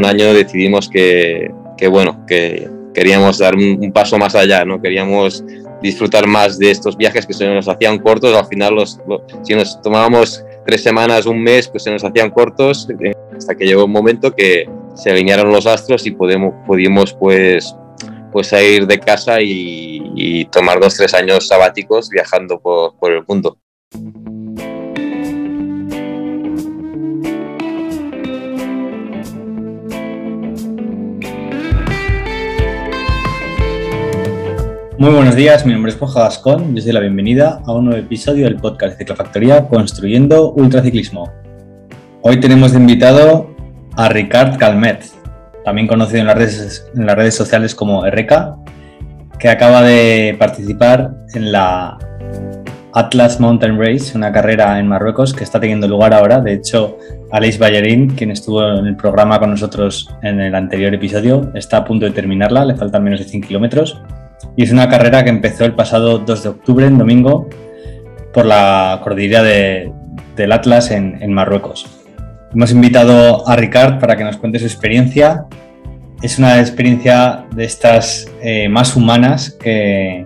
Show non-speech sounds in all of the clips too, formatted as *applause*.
un año decidimos que, bueno, que queríamos dar un, paso más allá, ¿no? Queríamos disfrutar más de estos viajes que se nos hacían cortos, al final los, si nos tomábamos tres semanas, un mes, pues se nos hacían cortos, hasta que llegó un momento que se alinearon los astros y pudimos pues, pues salir de casa y, y tomar dos, tres años sabáticos viajando por, por el mundo. Muy buenos días, mi nombre es Borja Gascón y os doy la bienvenida a un nuevo episodio del podcast de Ciclofactoría Construyendo Ultraciclismo. Hoy tenemos de invitado a Ricard Calmet, también conocido en las redes, sociales como RK, que acaba de participar en la Atlas Mountain Race, una carrera en Marruecos que está teniendo lugar ahora. De hecho, Aleix Ballerín, quien estuvo en el programa con nosotros en el anterior episodio, está a punto de terminarla, le faltan menos de 100 kilómetros y es una carrera que empezó el pasado 2 de octubre, en domingo, por la cordillera del Atlas en, Marruecos. Hemos invitado a Ricard para que nos cuente su experiencia. Es una experiencia de estas eh, más humanas que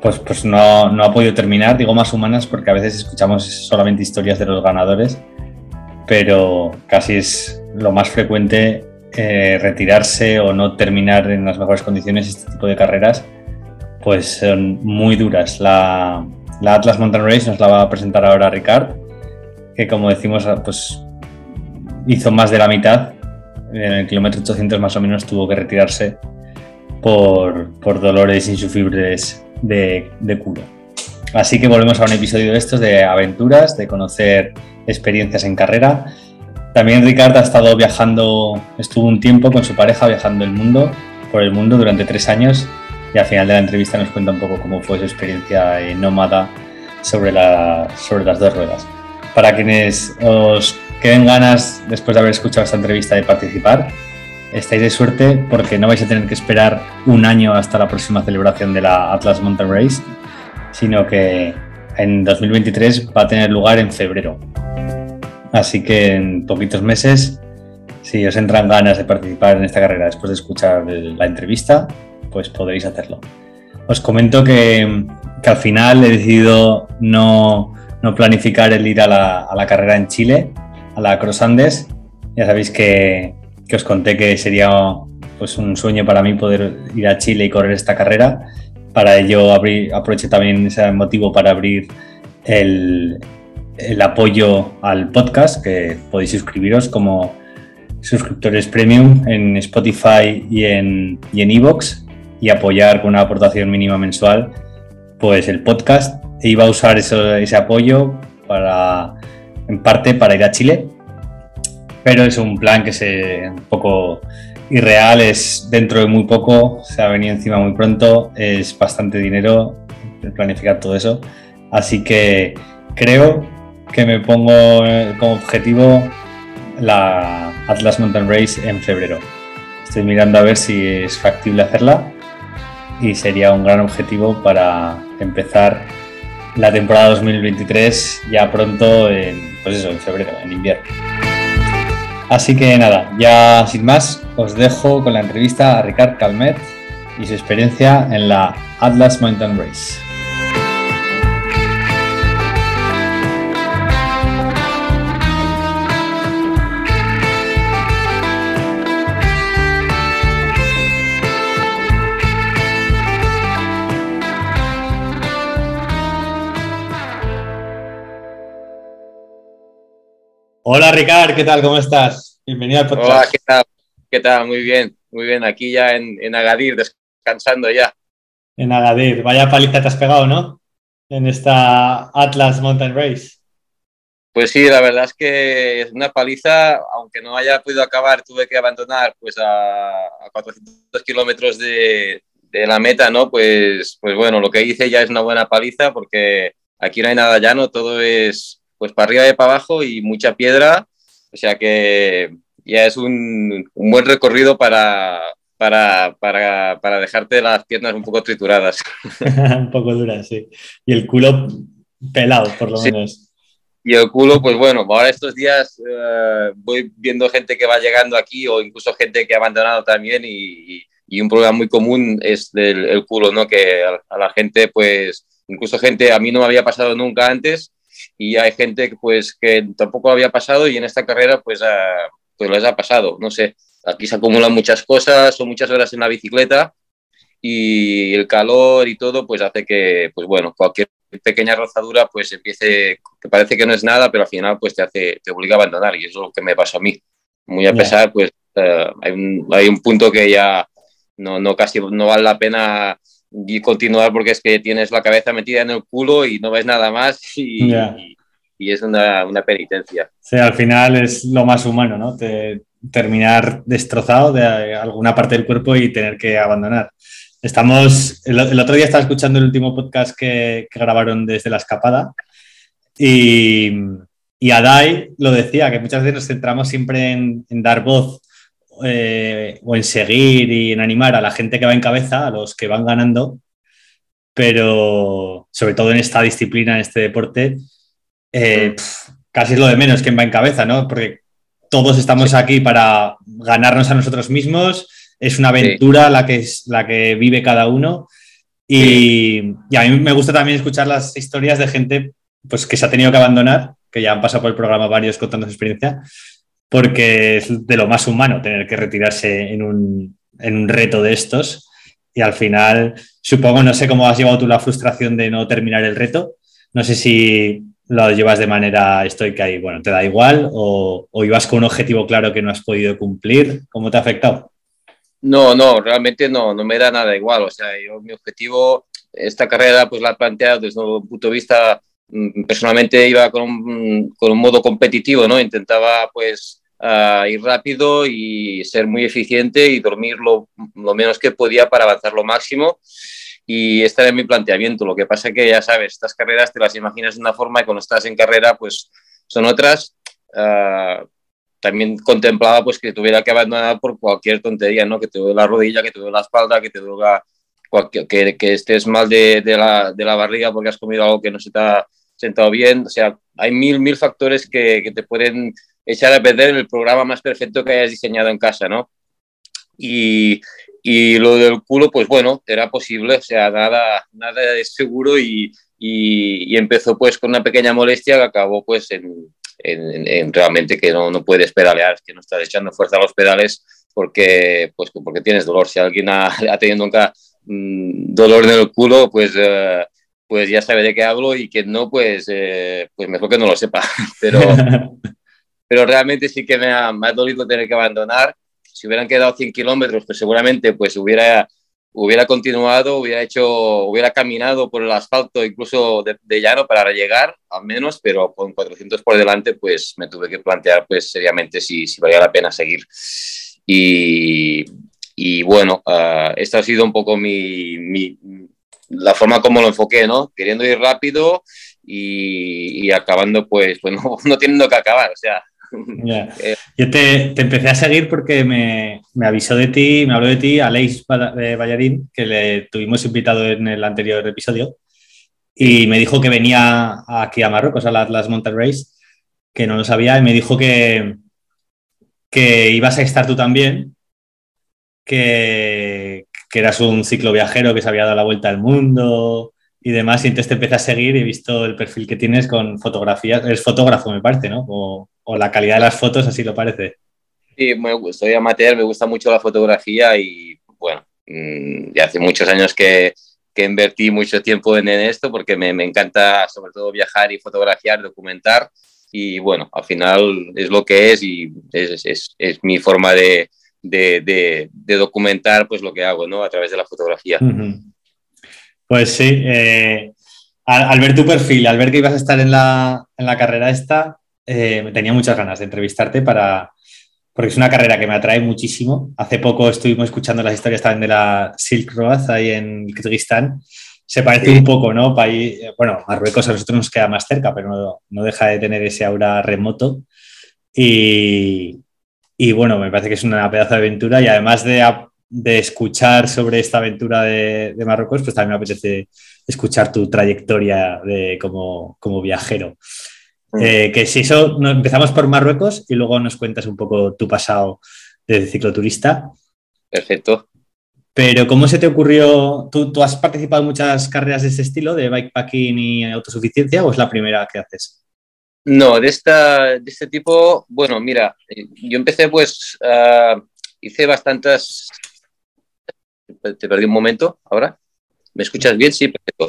pues, pues no, no ha podido terminar. Digo más humanas porque a veces escuchamos solamente historias de los ganadores, pero casi es lo más frecuente eh, retirarse o no terminar en las mejores condiciones este tipo de carreras, pues son muy duras. La, Atlas Mountain Race nos la va a presentar ahora Ricard, que como decimos, pues hizo más de la mitad. En el kilómetro 800 más o menos tuvo que retirarse por, dolores insufribles de, de culo. Así que volvemos a un episodio de estos de aventuras, de conocer experiencias en carrera también Ricardo ha estado viajando, estuvo un tiempo con su pareja viajando el mundo, por el mundo durante tres años y al final de la entrevista nos cuenta un poco cómo fue su experiencia nómada sobre, la, sobre las dos ruedas. Para quienes os queden ganas después de haber escuchado esta entrevista de participar, estáis de suerte porque no vais a tener que esperar un año hasta la próxima celebración de la Atlas Mountain Race, sino que en 2023 va a tener lugar en febrero. Así que en poquitos meses, si os entran ganas de participar en esta carrera después de escuchar la entrevista, pues podréis hacerlo. Os comento que, al final he decidido no, planificar el ir a la, carrera en Chile, a la Cross Andes. Ya sabéis que, os conté que sería pues, un sueño para mí poder ir a Chile y correr esta carrera. Para ello aproveché también ese motivo para abrir el, el apoyo al podcast, que podéis suscribiros como suscriptores premium en Spotify y en y en Evox y apoyar con una aportación mínima mensual pues el podcast. E iba a usar ese apoyo para en parte para ir a Chile. Pero es un plan que es un poco irreal es dentro de muy poco se ha venido encima muy pronto es bastante dinero planificar todo eso. Así que creo que me pongo eh, como objetivo la Atlas Mountain Race en febrero. Estoy mirando a ver si es factible hacerla y sería un gran objetivo para empezar la temporada 2023 ya pronto en, pues eso, en febrero, en invierno. Así que nada, ya sin más, os dejo con la entrevista a Ricard Calmet y su experiencia en la Atlas Mountain Race. Hola Ricard, ¿qué tal? ¿Cómo estás? Bienvenido al podcast. Hola, ¿qué tal? ¿Qué tal? Muy bien, muy bien. Aquí ya en, Agadir, descansando ya. En Agadir, vaya paliza te has pegado, ¿no? En esta Atlas Mountain Race. Pues sí, la verdad es que es una paliza, aunque no haya podido acabar, tuve que abandonar pues a, 400 kilómetros de, la meta, ¿no? Pues, pues bueno, lo que hice ya es una buena paliza porque aquí no hay nada llano, todo es pues para arriba y para abajo y mucha piedra, o sea que ya es un, buen recorrido para, para, para, para, dejarte las piernas un poco trituradas. *laughs* *laughs* un poco duras, sí. Y el culo pelado, por lo menos. y el culo, pues bueno, ahora estos días eh, voy viendo gente que va llegando aquí o incluso gente que ha abandonado también y, y un problema muy común es el, el culo, ¿no? Que a, la gente, pues, incluso gente, a mí no me había pasado nunca antes y hay gente pues que tampoco había pasado y en esta carrera pues, pues les ha pasado, no sé, aquí se acumulan muchas cosas, son muchas horas en la bicicleta y el calor y todo pues hace que, pues bueno, cualquier pequeña rozadura pues empiece, que parece que no es nada, pero al final pues te hace, te obliga a abandonar y eso es lo que me pasó a mí. Muy a pesar, pues uh, hay, un, hay un punto que ya no, no casi no vale la pena continuar porque es que tienes la cabeza metida en el culo y no ves nada más y, y, es una, una, penitencia. Sí, al final es lo más humano, ¿no? terminar destrozado de alguna parte del cuerpo y tener que abandonar. Estamos, el, otro día estaba escuchando el último podcast que, que grabaron desde la escapada y, y Adai lo decía, que muchas veces nos centramos siempre en, en dar voz eh, o en seguir y en animar a la gente que va en cabeza, a los que van ganando, pero sobre todo en esta disciplina, en este deporte, eh, casi es lo de menos quien va en cabeza, ¿no? Porque todos estamos aquí para ganarnos a nosotros mismos, es una aventura la, que es, la que vive cada uno. Y, y, a mí me gusta también escuchar las historias de gente pues, que se ha tenido que abandonar, que ya han pasado por el programa varios contando su experiencia, porque es de lo más humano tener que retirarse en un, en un reto de estos. Y al final, supongo, no sé cómo has llevado tú la frustración de no terminar el reto. No sé si lo llevas de manera estoica y bueno, te da igual o, o, ibas con un objetivo claro que no has podido cumplir. ¿Cómo te ha afectado? No, no, realmente no, no me da nada igual. O sea, yo mi objetivo, esta carrera, pues la he planteado desde un punto de vista Mm, personalmente iba con un, con un modo competitivo, ¿no? Intentaba pues uh, ir rápido y ser muy eficiente y dormir lo, menos que podía para avanzar lo máximo. Y este era mi planteamiento. Lo que pasa que ya sabes, estas carreras te las imaginas de una forma y cuando estás en carrera pues son otras. Uh, también contemplaba pues que tuviera que abandonar por cualquier tontería, ¿no? Que te duele la rodilla, que te duele la espalda, que te duele cualquier, que, estés mal de, la, de la barriga porque has comido algo que no se te ha sentado bien. O sea, hay mil, mil factores que te pueden echar a perder el programa más perfecto que hayas diseñado en casa, ¿no? Y, y lo del culo, pues bueno, era posible, o sea, nada, nada es seguro y, y, y, empezó pues con una pequeña molestia que acabó pues en, en, en realmente que no, no, puedes pedalear, que no estás echando fuerza a los pedales porque, pues, porque tienes dolor. Si alguien ha, *laughs* ha tenido nunca mmm, dolor en el culo, pues... Uh, pues ya sabe de qué hablo y que no, pues, eh, pues mejor que no lo sepa. *laughs* Pero, *laughs* pero realmente sí que me ha, me ha, dolido tener que abandonar. Si hubieran quedado 100 kilómetros, pues seguramente pues hubiera, hubiera continuado, hubiera hecho, hubiera caminado por el asfalto incluso de, de, llano para llegar, al menos, pero con 400 por delante, pues me tuve que plantear pues seriamente si, si valía la pena seguir. Y, y bueno, uh, esta ha sido un poco mi, mi la forma como lo enfoqué, ¿no? Queriendo ir rápido y, y acabando, pues, pues *laughs* no, no, teniendo que acabar, o sea. *laughs* Eh, Yo te, te, empecé a seguir porque me, me, avisó de ti, me habló de ti Aleix Ballarín, que le tuvimos invitado en el anterior episodio, y me dijo que venía aquí a Marruecos, a la Atlas Mountain Race, que no lo sabía, y me dijo que, que ibas a estar tú también, que, que eras un ciclo viajero que se había dado la vuelta al mundo y demás, y entonces te empecé a seguir y he visto el perfil que tienes con fotografías, eres fotógrafo me parece, ¿no? O la calidad de las fotos así lo parece. Sí, me, soy amateur, me gusta mucho la fotografía y bueno, mmm, ya hace muchos años que, que invertí mucho tiempo en, en esto porque me, me, encanta sobre todo viajar y fotografiar, documentar y bueno, al final es lo que es y es, es, es mi forma de, de, de, de, documentar pues lo que hago, ¿no? A través de la fotografía. Pues sí, eh, al, al, ver tu perfil, al ver que ibas a estar en la, en la carrera esta, eh, tenía muchas ganas de entrevistarte para, porque es una carrera que me atrae muchísimo. Hace poco estuvimos escuchando las historias también de la Silk Road ahí en Kirguistán. Se parece sí. un poco, ¿no? País, bueno, Marruecos a nosotros nos queda más cerca, pero no, no deja de tener ese aura remoto. Y, y bueno, me parece que es una pedazo de aventura y además de, de escuchar sobre esta aventura de, de, Marruecos, pues también me apetece escuchar tu trayectoria de, como, como viajero. Mm. Eh, que si eso, empezamos por Marruecos y luego nos cuentas un poco tu pasado de cicloturista. Perfecto. Pero ¿cómo se te ocurrió? ¿Tú, ¿Tú, has participado en muchas carreras de ese estilo, de bikepacking y autosuficiencia, o es la primera que haces? No, de, esta, de este tipo, bueno, mira, yo empecé pues, uh, hice bastantes... Te perdí un momento ahora. ¿Me escuchas bien? Sí, perfecto.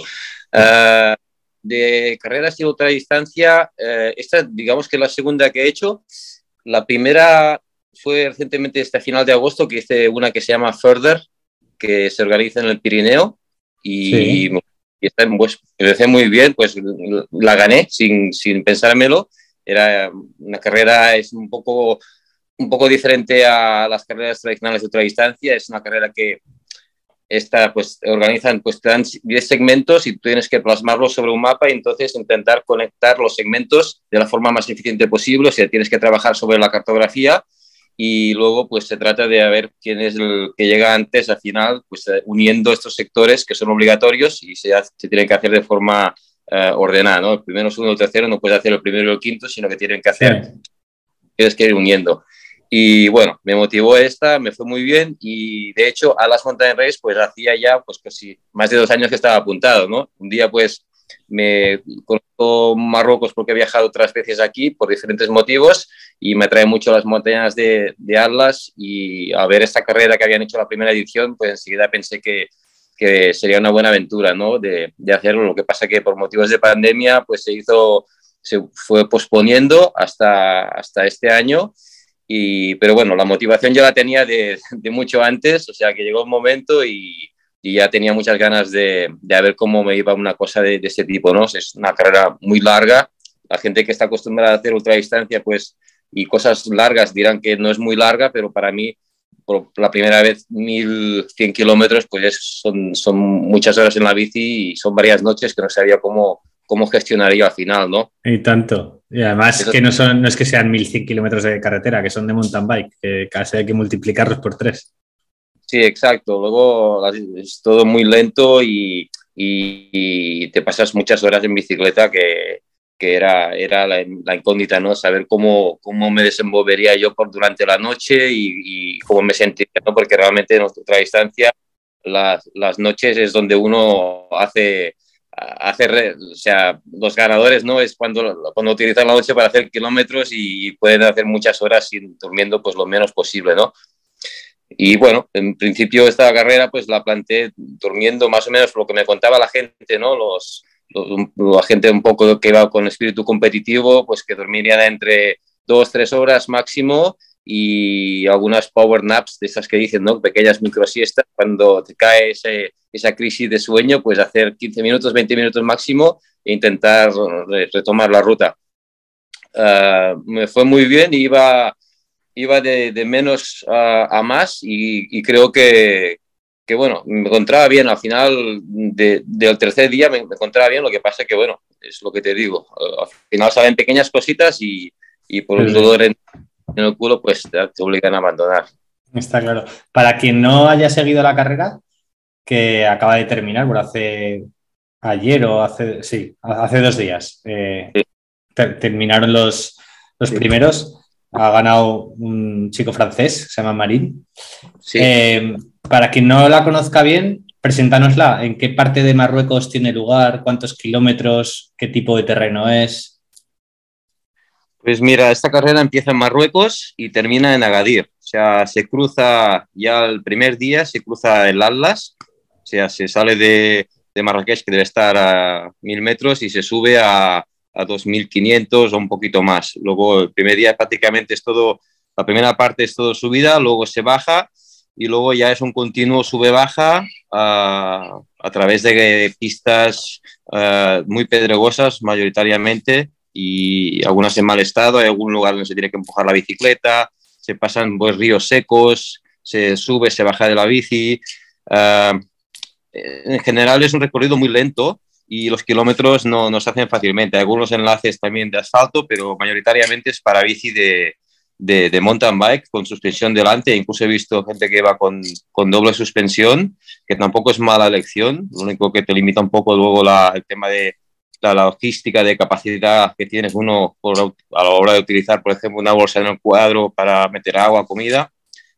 Uh, de carreras de ultradistancia, uh, esta digamos que es la segunda que he hecho. La primera fue recientemente este final de agosto que hice una que se llama Further, que se organiza en el Pirineo y sí y está, pues, empecé muy bien, pues la gané sin, sin pensármelo. Era una carrera, es un poco, un poco diferente a las carreras tradicionales de otra distancia. Es una carrera que esta, pues, organizan, pues te dan 10 segmentos y tienes que plasmarlos sobre un mapa y entonces intentar conectar los segmentos de la forma más eficiente posible. O sea, tienes que trabajar sobre la cartografía y luego pues se trata de ver quién es el que llega antes al final, pues eh, uniendo estos sectores que son obligatorios y se, se tienen que hacer de forma uh, ordenada, ¿no? El primero, el segundo, el tercero, no puedes hacer el primero y el quinto, sino que tienen que hacer, sí. tienes que ir uniendo. Y bueno, me motivó esta, me fue muy bien y de hecho a las Mountain Race pues hacía ya pues casi más de dos años que estaba apuntado, ¿no? Un día pues me conozco Marruecos porque he viajado otras veces aquí por diferentes motivos y me atrae mucho las montañas de, de Atlas y a ver esta carrera que habían hecho la primera edición, pues enseguida pensé que, que sería una buena aventura, ¿no? De, de, hacerlo. Lo que pasa que por motivos de pandemia, pues se hizo, se fue posponiendo hasta, hasta este año. Y, pero bueno, la motivación ya la tenía de, de mucho antes, o sea que llegó un momento y, y ya tenía muchas ganas de, de ver cómo me iba una cosa de, de, este tipo, ¿no? Es una carrera muy larga. La gente que está acostumbrada a hacer ultradistancia, pues, y cosas largas dirán que no es muy larga, pero para mí, por la primera vez, 1100 kilómetros, pues son, son muchas horas en la bici y son varias noches que no sabía cómo, cómo gestionaría al final, ¿no? Y tanto. Y además Eso... que no, son, no es que sean 1100 kilómetros de carretera, que son de mountain bike, que casi hay que multiplicarlos por tres. Sí, exacto. Luego es todo muy lento y, y, y te pasas muchas horas en bicicleta que, que era, era la, la, incógnita, ¿no? Saber cómo, cómo me desenvolvería yo por durante la noche y, y cómo me sentiría, ¿no? Porque realmente en otra distancia las, las noches es donde uno hace, hace, o sea, los ganadores, ¿no? Es cuando, cuando utilizan la noche para hacer kilómetros y pueden hacer muchas horas sin durmiendo pues lo menos posible, ¿no? Y bueno, en principio esta carrera pues la planteé durmiendo más o menos lo que me contaba la gente, ¿no? Los, la gente un poco que va con espíritu competitivo, pues que dormirían entre dos, tres horas máximo y algunas power naps de esas que dicen, ¿no? Pequeñas microsiestas, cuando te cae ese, esa crisis de sueño, pues hacer 15 minutos, 20 minutos máximo e intentar retomar la ruta. Uh, me fue muy bien, iba iba de, de menos a, a más y, y, creo que, que, bueno, me encontraba bien. Al final de, del tercer día me, me, encontraba bien, lo que pasa que, bueno, es lo que te digo. Al final salen pequeñas cositas y, y por un dolor en, en, el culo, pues te, te obligan a abandonar. Está claro. Para quien no haya seguido la carrera, que acaba de terminar, por hace ayer o hace, sí, hace dos días, eh, sí. ter terminaron los, los primeros ha ganado un chico francés, se llama Marín. Sí. Eh, para quien no la conozca bien, preséntanosla. ¿En qué parte de Marruecos tiene lugar? ¿Cuántos kilómetros? ¿Qué tipo de terreno es? Pues mira, esta carrera empieza en Marruecos y termina en Agadir. O sea, se cruza ya el primer día, se cruza el Atlas, o sea, se sale de, de Marrakech, que debe estar a mil metros, y se sube a, a 2.500 o un poquito más. Luego el primer día prácticamente es todo, la primera parte es todo subida, luego se baja y luego ya es un continuo sube-baja uh, a través de pistas uh, muy pedregosas mayoritariamente y algunas en mal estado, hay algún lugar donde se tiene que empujar la bicicleta, se pasan pues, ríos secos, se sube, se baja de la bici. Uh, en general es un recorrido muy lento, y los kilómetros no, no se hacen fácilmente. Hay algunos enlaces también de asfalto, pero mayoritariamente es para bici de, de, de, mountain bike con suspensión delante. Incluso he visto gente que va con, con, doble suspensión, que tampoco es mala elección. Lo único que te limita un poco luego la, el tema de, la logística de capacidad que tienes uno a la hora de utilizar, por ejemplo, una bolsa en el cuadro para meter agua, comida,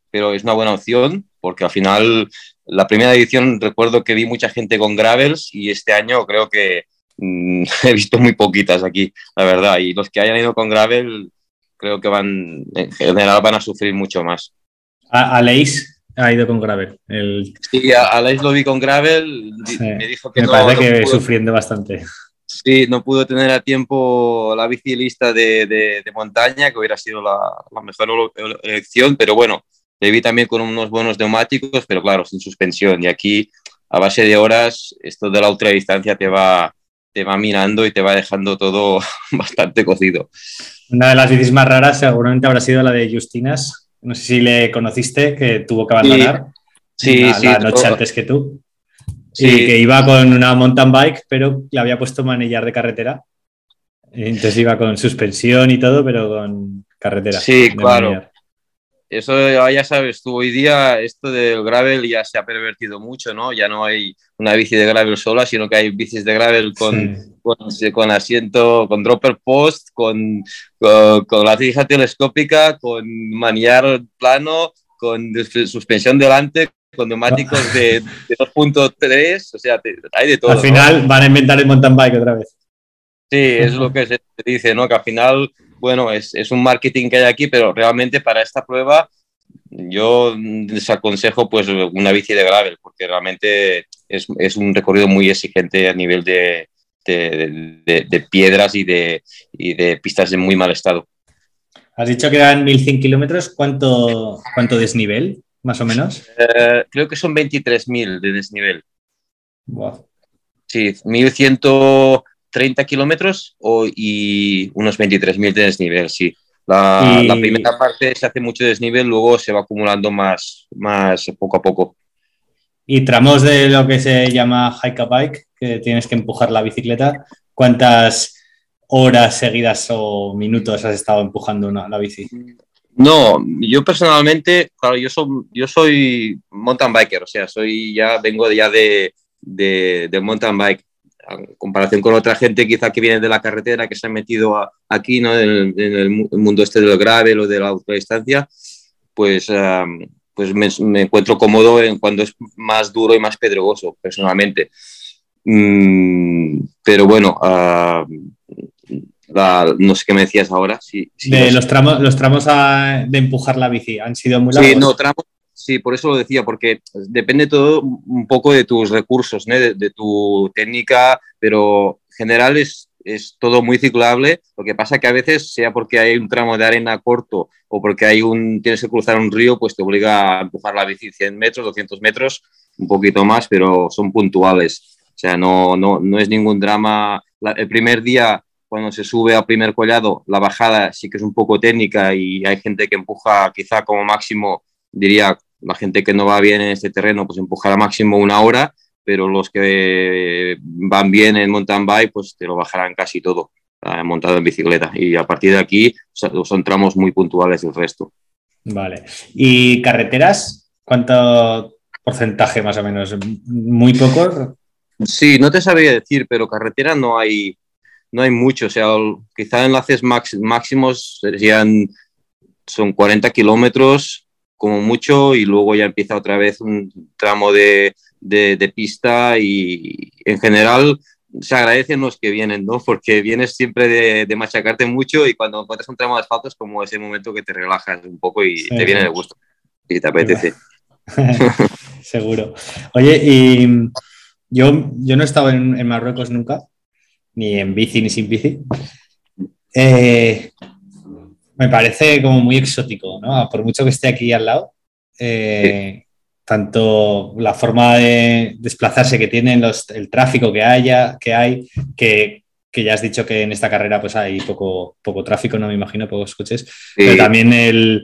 pero es una buena opción porque al final la primera edición recuerdo que vi mucha gente con gravels y este año creo que mm, *laughs* he visto muy poquitas aquí, la verdad, y los que hayan ido con gravel creo que van, en general van a sufrir mucho más. Aleix ha ido con gravel. El... Sí, Aleix lo vi con gravel, me dijo que me parece que sufriendo bastante. Sí, no pudo tener a tiempo la bici lista de, de, montaña, que hubiera sido la, la, mejor elección, pero bueno, le vi también con unos buenos neumáticos, pero claro, sin suspensión. Y aquí, a base de horas, esto de la ultradistancia te va, te va minando y te va dejando todo *laughs* bastante cocido. Una de las bicis más raras seguramente habrá sido la de Justinas. No sé si le conociste, que tuvo que abandonar sí, la, sí, la noche antes que tú. Sí. que iba con una mountain bike, pero le había puesto manillar de carretera. Entonces iba con suspensión y todo, pero con carretera. Sí, claro. Eso ya sabes, tú hoy día esto del gravel ya se ha pervertido mucho, ¿no? Ya no hay una bici de gravel sola, sino que hay bicis de gravel con, sí. con, asiento, con dropper post, con, con, con la tija telescópica, con manillar plano, con suspensión delante, con neumáticos de, de 2.3, o sea, te, hay de todo. Al final ¿no? van a inventar el mountain bike otra vez. Sí, es lo que se dice, ¿no? Que al final, bueno, es, es un marketing que hay aquí, pero realmente para esta prueba yo les aconsejo pues una bici de gravel, porque realmente es, es un recorrido muy exigente a nivel de, de, de, de, piedras y de, y de pistas en muy mal estado. Has dicho que eran 1.100 kilómetros, ¿cuánto, ¿cuánto desnivel? Más o menos? Eh, creo que son 23.000 de desnivel. Wow. Sí, 1.130 kilómetros y unos 23.000 de desnivel, sí. La, y... la, primera parte se hace mucho desnivel, luego se va acumulando más, más poco a poco. Y tramos de lo que se llama hike a bike, que tienes que empujar la bicicleta, ¿cuántas horas seguidas o minutos has estado empujando una, la bici? No, yo personalmente, claro, yo soy, yo soy mountain biker, o sea, soy ya, vengo ya de, de, de mountain bike, en comparación con otra gente quizá que viene de la carretera, que se ha metido aquí, ¿no? En el, mundo este del gravel o de la autodistancia, pues, pues me, encuentro cómodo en cuando es más duro y más pedregoso, personalmente. Mm, pero bueno, la, no sé qué me decías ahora. Si, si de los tramos, los tramos a, de empujar la bici han sido muy largos. Sí, no, tramos, sí, por eso lo decía, porque depende todo un poco de tus recursos, ¿no? de, de, tu técnica, pero en general es, es todo muy ciclable. Lo que pasa que a veces, sea porque hay un tramo de arena corto o porque hay un, tienes que cruzar un río, pues te obliga a empujar la bici 100 metros, 200 metros, un poquito más, pero son puntuales. O sea, no, no, no es ningún drama. La, el primer día cuando se sube al primer collado, la bajada sí que es un poco técnica y hay gente que empuja quizá como máximo, diría, la gente que no va bien en este terreno, pues empujará máximo una hora, pero los que van bien en mountain bike, pues te lo bajarán casi todo eh, montado en bicicleta. Y a partir de aquí son tramos muy puntuales el resto. Vale. ¿Y carreteras? ¿Cuánto porcentaje más o menos? ¿Muy poco? Sí, no te sabría decir, pero carretera no hay, no hay mucho, o sea, quizá enlaces max, máximos serían, son 40 kilómetros como mucho y luego ya empieza otra vez un tramo de, de, de, pista y en general se agradecen los que vienen, ¿no? Porque vienes siempre de, de, machacarte mucho y cuando encuentras un tramo de asfalto es como ese momento que te relajas un poco y sí, te viene de gusto y te apetece. *laughs* Seguro. Oye, y yo, yo no he estado en, en Marruecos nunca, ni en bici ni sin bici. Eh, me parece como muy exótico, ¿no? Por mucho que esté aquí al lado, eh, tanto la forma de desplazarse que tienen, los, el tráfico que haya, que hay, que, que, ya has dicho que en esta carrera pues hay poco, poco tráfico, no me imagino, pocos coches, sí. pero también el,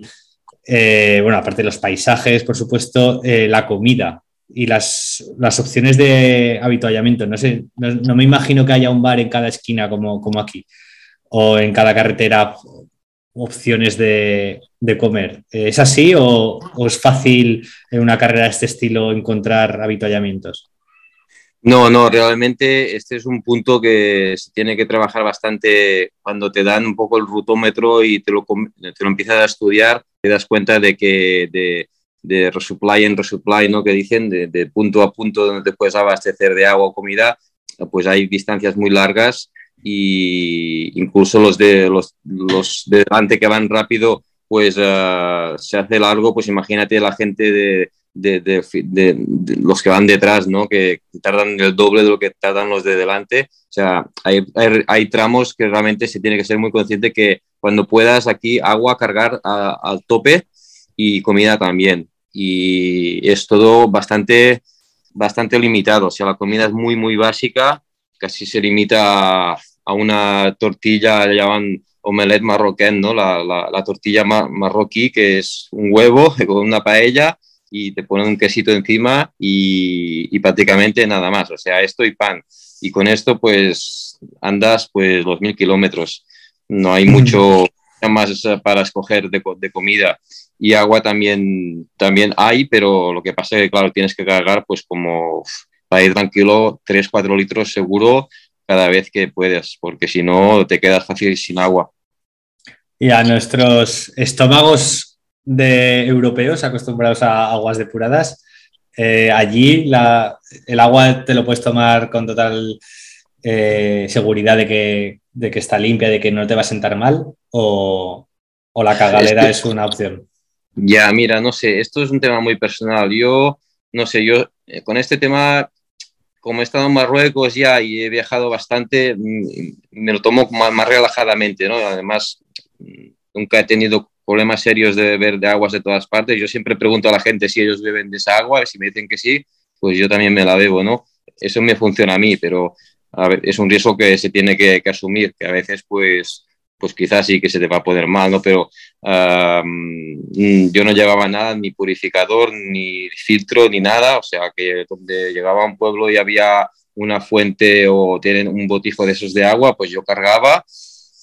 eh, bueno, aparte de los paisajes, por supuesto, la comida, y las, las, opciones de habituallamiento. No sé, no, no, me imagino que haya un bar en cada esquina como, como aquí, o en cada carretera opciones de, de comer. ¿Es así o, es fácil en una carrera de este estilo encontrar habituallamientos? No, no, realmente este es un punto que se tiene que trabajar bastante cuando te dan un poco el rutómetro y te lo, te lo empiezas a estudiar, te das cuenta de que de resupply en resupply, ¿no? que dicen, de, de, punto a punto donde te puedes abastecer de agua o comida, pues hay distancias muy largas y incluso los de, los, los de delante que van rápido, pues uh, se hace largo, pues imagínate la gente de, de, de, de, los que van detrás, ¿no? Que tardan el doble de lo que tardan los de delante. O sea, hay, hay, hay tramos que realmente se tiene que ser muy consciente que cuando puedas aquí agua cargar al tope y comida también. Y es todo bastante, bastante limitado. O sea, la comida es muy, muy básica. Casi se limita a una tortilla, le llaman omelette marroquén, ¿no? La, la, la tortilla marroquí, que es un huevo *laughs* con una paella y te ponen un quesito encima y, y, prácticamente nada más, o sea, esto y pan. Y con esto pues andas pues los mil kilómetros, no hay mucho más para escoger de, de, comida. Y agua también, también hay, pero lo que pasa es que, claro, tienes que cargar pues como para ir tranquilo, 3-4 litros seguro cada vez que puedes, porque si no te quedas fácil sin agua. Y a nuestros estómagos de europeos acostumbrados a aguas depuradas. Eh, allí la, el agua te lo puedes tomar con total eh, seguridad de que, de que, está limpia, de que no te va a sentar mal, o, o la cagalera es, que, es, una opción. Ya, mira, no sé, esto es un tema muy personal. Yo, no sé, yo eh, con este tema, como he estado en Marruecos ya y he viajado bastante, mm, me lo tomo más, relajadamente, ¿no? Además, mm, nunca he tenido problemas serios de beber de aguas de todas partes. Yo siempre pregunto a la gente si ellos beben de esa agua, si me dicen que sí, pues yo también me la bebo, ¿no? Eso me funciona a mí, pero es un riesgo que se tiene que, asumir, que a veces pues, pues quizás sí que se te va a poner mal, ¿no? Pero um, yo no llevaba nada, ni purificador, ni filtro, ni nada, o sea que donde llegaba a un pueblo y había una fuente o tienen un botifo de esos de agua, pues yo cargaba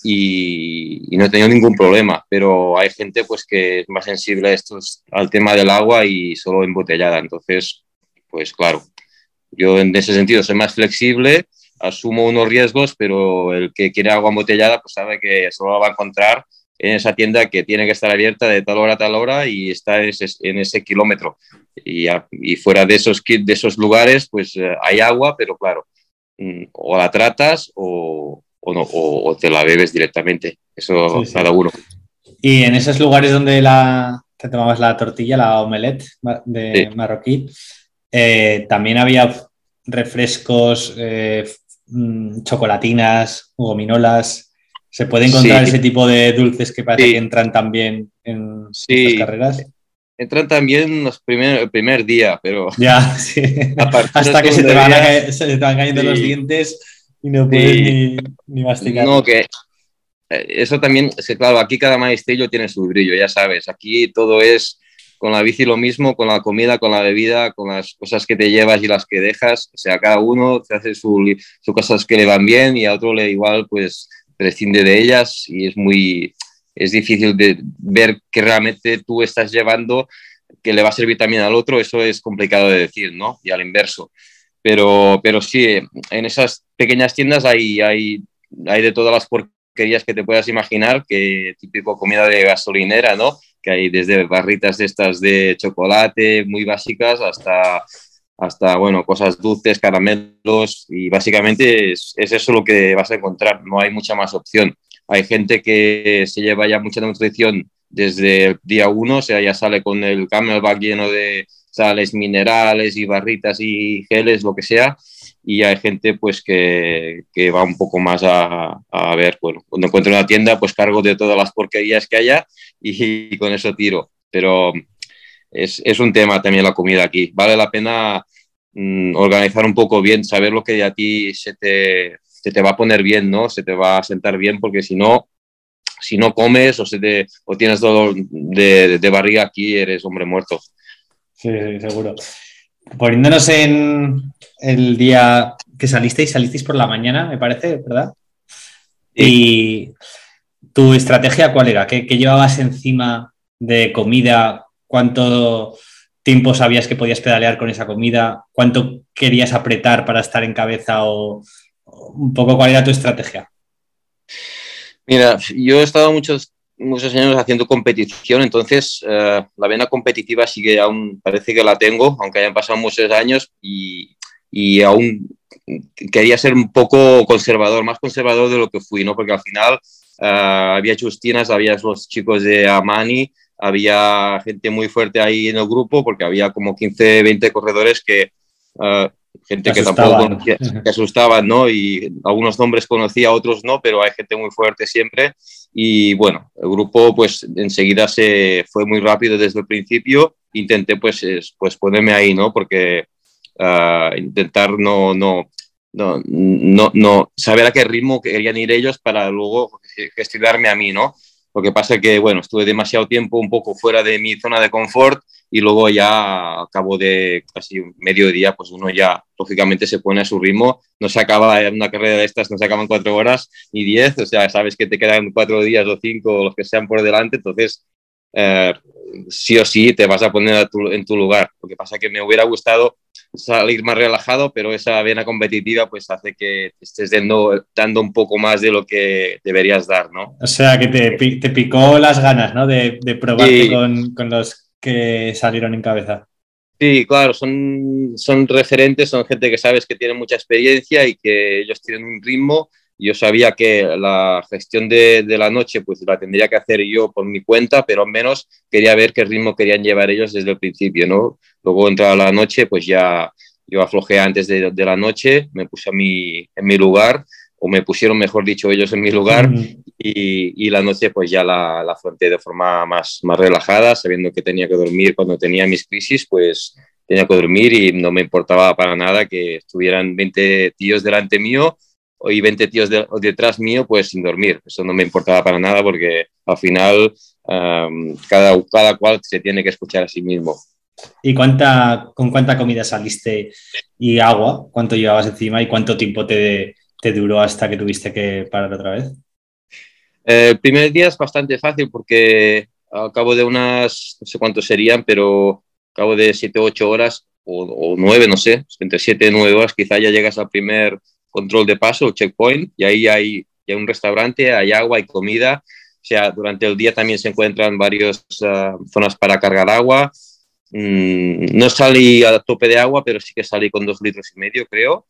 y, y, no tenido ningún problema, pero hay gente pues que es más sensible a estos, al tema del agua y solo embotellada, entonces, pues claro, yo en ese sentido soy más flexible, asumo unos riesgos, pero el que quiere agua embotellada pues sabe que solo la va a encontrar en esa tienda que tiene que estar abierta de tal hora a tal hora y está en ese, en ese kilómetro. Y, y, fuera de esos, de esos lugares, pues eh, hay agua, pero claro, mm, o la tratas o, o, no, o, o te la bebes directamente. Eso sí, sí. cada uno. Y en esos lugares donde la, te tomabas la tortilla, la omelette de sí. marroquí, eh, también había refrescos, eh, mm, chocolatinas, gominolas. ¿Se puede encontrar sí. ese tipo de dulces que parece que entran también en sí. estas carreras? Entran también los primer, el primer día, pero... *laughs* Ya, sí. *laughs* Hasta que se te, van a, se te van cayendo los dientes y no puedes ni, masticar. No, que eh, eso también, es que claro, aquí cada maestrillo tiene su brillo, ya sabes, aquí todo es con la bici lo mismo, con la comida, con la bebida, con las cosas que te llevas y las que dejas, o sea, cada uno te hace sus su cosas que le van bien y a otro le igual pues prescinde de ellas y es muy, es difícil de ver que realmente tú estás llevando que le va a servir también al otro, eso es complicado de decir, ¿no? Y al inverso. Pero, pero sí, en esas pequeñas tiendas hay, hay, hay de todas las porquerías que te puedas imaginar, que típico comida de gasolinera, ¿no? Que hay desde barritas estas de chocolate muy básicas hasta, hasta bueno, cosas dulces, caramelos y básicamente es, es eso lo que vas a encontrar, no hay mucha más opción. Hay gente que se lleva ya mucha nutrición desde el día uno, o sea, ya sale con el camelback lleno de sales minerales y barritas y geles, lo que sea, y hay gente pues que, que va un poco más a, a, ver, bueno, cuando encuentro una tienda pues cargo de todas las porquerías que haya y, con eso tiro, pero es, es, un tema también la comida aquí, vale la pena mm, organizar un poco bien, saber lo que a ti se te, se te va a poner bien, ¿no? Se te va a sentar bien porque si no, si no comes o, se te, o tienes dolor de, de barriga aquí, eres hombre muerto. Sí, sí, seguro. Poniéndonos en el día que salisteis, salisteis por la mañana, me parece, ¿verdad? Sí. Y tu estrategia, ¿cuál era? ¿Qué, qué llevabas encima de comida? ¿Cuánto tiempo sabías que podías pedalear con esa comida? ¿Cuánto querías apretar para estar en cabeza o un poco cuál era tu estrategia? Mira, yo he estado muchos, muchos años haciendo competición, entonces eh, la vena competitiva sigue aún, parece que la tengo, aunque hayan pasado muchos años y, y aún quería ser un poco conservador, más conservador de lo que fui, ¿no? Porque al final uh, había Justinas, había los chicos de Amani, había gente muy fuerte ahí en el grupo, porque había como 15, 20 corredores que, uh, gente que tampoco conocía, que asustaban, ¿no? Y algunos nombres conocía, otros no, pero hay gente muy fuerte siempre. Y bueno, el grupo pues enseguida se fue muy rápido desde el principio. Intenté pues, pues ponerme ahí, ¿no? Porque intentar no, no, no, no, no, saber a qué ritmo querían ir ellos para luego gestionarme a mí, ¿no? Lo que pasa que, bueno, estuve demasiado tiempo un poco fuera de mi zona de confort y luego ya a cabo de casi medio día, pues uno ya lógicamente se pone a su ritmo. No se acaba una carrera de estas, no se acaban cuatro horas ni diez, o sea, sabes que te quedan cuatro días o cinco, los que sean por delante, entonces eh, sí o sí te vas a poner en tu lugar. Lo que pasa es que me hubiera gustado salir más relajado, pero esa vena competitiva pues hace que estés dando, dando un poco más de lo que deberías dar, ¿no? O sea, que te, te picó las ganas, ¿no? De, de probarte con, con, los que salieron en cabeza. Sí, claro, son, son referentes, son gente que sabes que tiene mucha experiencia y que ellos tienen un ritmo yo sabía que la gestión de, de, la noche pues la tendría que hacer yo por mi cuenta, pero al menos quería ver qué ritmo querían llevar ellos desde el principio, ¿no? Luego entraba la noche, pues ya yo aflojé antes de, de la noche, me puse a mi, en mi lugar, o me pusieron, mejor dicho, ellos en mi lugar, y, y, la noche pues ya la, la afronté de forma más, más relajada, sabiendo que tenía que dormir cuando tenía mis crisis, pues tenía que dormir y no me importaba para nada que estuvieran 20 tíos delante mío y 20 tíos detrás mío, pues sin dormir. Eso no me importaba para nada porque al final um, cada, cada cual se tiene que escuchar a sí mismo. ¿Y cuánta, con cuánta comida saliste y agua? ¿Cuánto llevabas encima y cuánto tiempo te, te duró hasta que tuviste que parar otra vez? Eh, el primer día es bastante fácil porque al cabo de unas, no sé cuántos serían, pero al cabo de 7 o 8 horas o, o 9, no sé, entre 7 y 9 horas quizá ya llegas al primer control de paso, checkpoint, y ahí hay, hay un restaurante, hay agua, hay comida. O sea, durante el día también se encuentran varias uh, zonas para cargar agua. Mm, no salí a tope de agua, pero sí que salí con dos litros y medio, creo.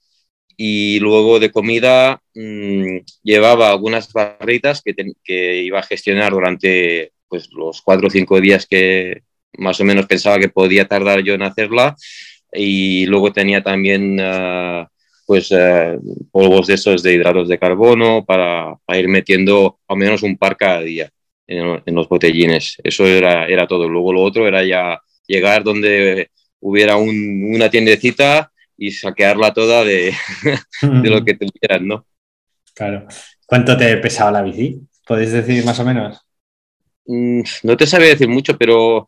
Y luego de comida mmm, llevaba algunas barritas que, que, iba a gestionar durante pues, los cuatro o cinco días que más o menos pensaba que podía tardar yo en hacerla. Y luego tenía también uh, pues eh, polvos de esos de hidratos de carbono para, para, ir metiendo al menos un par cada día en, en, los botellines. Eso era, era todo. Luego lo otro era ya llegar donde hubiera un, una tiendecita y saquearla toda de, *laughs* de lo que tuvieran, ¿no? Claro. ¿Cuánto te pesaba la bici? ¿Podéis decir más o menos? Mm, no te sabía decir mucho, pero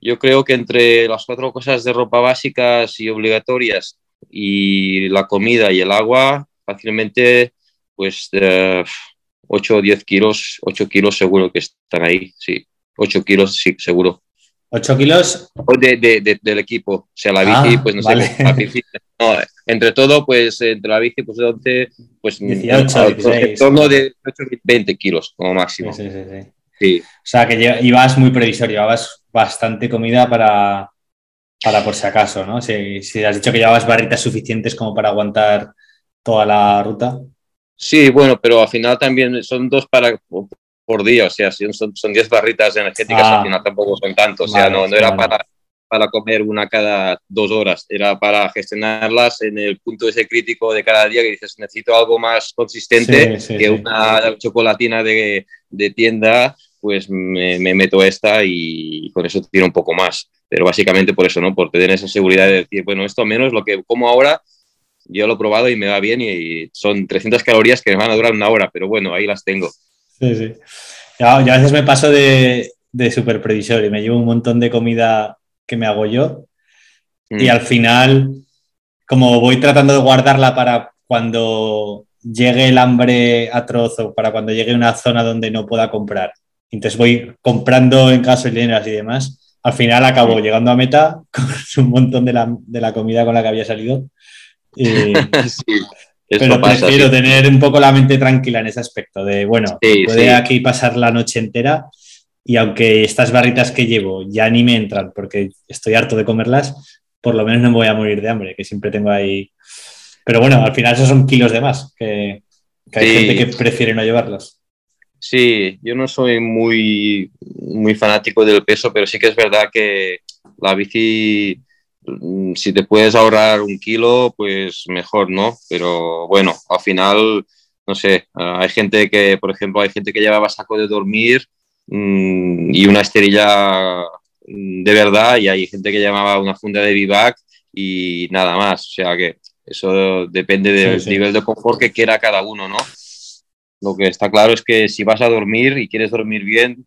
yo creo que entre las cuatro cosas de ropa básicas y obligatorias y la comida y el agua fácilmente pues eh, 8 o 10 kilos, 8 kilos seguro que están ahí, sí, 8 kilos sí, seguro. 8 kilos de, de, de, del equipo, o sea, la bici, ah, pues no vale. sé, la bici, no, entre todo, pues entre la bici, pues 11, pues 18, 16, en torno de 8, 20 kilos como máximo. Sí, sí, sí. sí. O sea, que ibas muy previsor, llevabas bastante comida para, para por si acaso, ¿no? Si, si, has dicho que llevabas barritas suficientes como para aguantar toda la ruta. Sí, bueno, pero al final también son dos para por día, o sea, son, son diez barritas energéticas, ah, al final tampoco son tantos, vale, o sea, no, no era vale. para, para comer una cada dos horas, era para gestionarlas en el punto ese crítico de cada día que dices, necesito algo más consistente sí, sí, que sí. una chocolatina de, de tienda, pues me, me, meto esta y con eso tiro un poco más pero básicamente por eso, ¿no? Por tener esa seguridad de decir, bueno, esto menos lo que como ahora, yo lo he probado y me va bien y son 300 calorías que me van a durar una hora, pero bueno, ahí las tengo. Sí, sí. Ya, ya a veces me paso de, de super previsor y me llevo un montón de comida que me hago yo mm. y al final, como voy tratando de guardarla para cuando llegue el hambre a trozo, para cuando llegue una zona donde no pueda comprar. Entonces voy comprando en gasolineras y demás al final acabó llegando a meta *laughs* con un montón de la, comida con la que había salido. *laughs* pero prefiero tener un poco la mente tranquila en ese aspecto, de bueno, puede aquí pasar la noche entera y aunque estas barritas que llevo ya ni me entran porque estoy harto de comerlas, por lo menos no me voy a morir de hambre, que siempre tengo ahí. Pero bueno, al final esos son kilos de más, que, hay gente que prefiere no llevarlos. Sí, yo no soy muy, muy fanático del peso, pero sí que es verdad que la bici, mm, si te puedes ahorrar un kilo, pues mejor, ¿no? Pero bueno, al final, no sé, hay gente que, por ejemplo, hay gente que llevaba saco de dormir mm, y una esterilla mm, de verdad y hay gente que llevaba una funda de vivac y nada más. O sea que eso depende del nivel de confort que quiera cada uno, ¿no? Lo que está claro es que si vas a dormir y quieres dormir bien,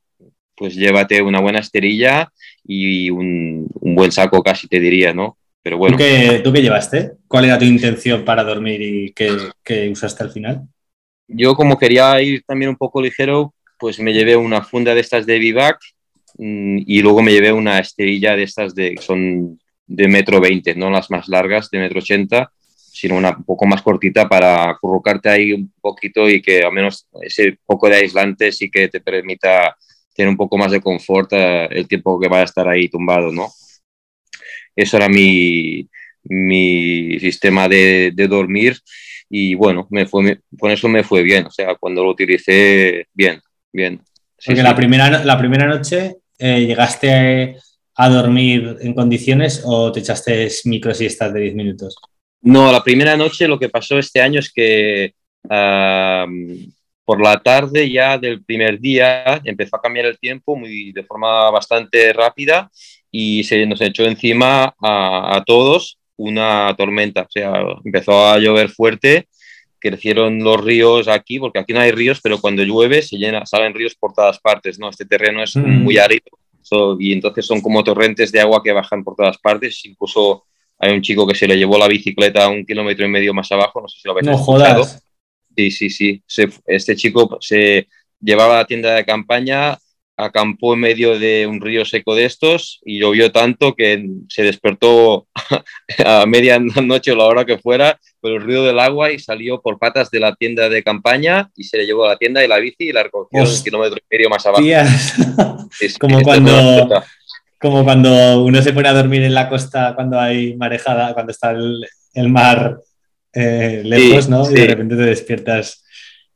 pues llévate una buena esterilla y un, buen saco casi te diría, ¿no? Pero bueno. ¿Tú qué, ¿Tú qué, llevaste? ¿Cuál era tu intención para dormir y qué, usaste al final? Yo como quería ir también un poco ligero, pues me llevé una funda de estas de Vivac mm, y luego me llevé una esterilla de estas de son de metro 20, no las más largas, de metro 80, sino una un poco más cortita para acurrucarte ahí un poquito y que al menos ese poco de aislante sí que te permita tener un poco más de confort eh, el tiempo que vaya a estar ahí tumbado, ¿no? Eso era mi, mi sistema de, de, dormir y bueno, me fue, con eso me fue bien, o sea, cuando lo utilicé, bien, bien. Porque La, primera, la primera noche eh, llegaste a dormir en condiciones o te echaste micro siestas de 10 minutos? No, la primera noche lo que pasó este año es que por la tarde ya del primer día empezó a cambiar el tiempo muy, de forma bastante rápida y se nos echó encima a, todos una tormenta. O sea, empezó a llover fuerte, crecieron los ríos aquí, porque aquí no hay ríos, pero cuando llueve se llena, salen ríos por todas partes, ¿no? Este terreno es mm. muy árido y entonces son como torrentes de agua que bajan por todas partes, incluso hay un chico que se le llevó la bicicleta un kilómetro y medio más abajo, no sé si lo habéis no Jodas. Sí, sí, sí. este chico se llevaba a la tienda de campaña, acampó en medio de un río seco de estos y llovió tanto que se despertó *laughs* a medianoche o la hora que fuera por el río del agua y salió por patas de la tienda de campaña y se le llevó a la tienda y la bici y la recogió un kilómetro y medio más abajo. *laughs* Como cuando como cuando uno se pone a dormir en la costa cuando hay marejada, cuando está el, mar eh, lejos, ¿no? Y de repente te despiertas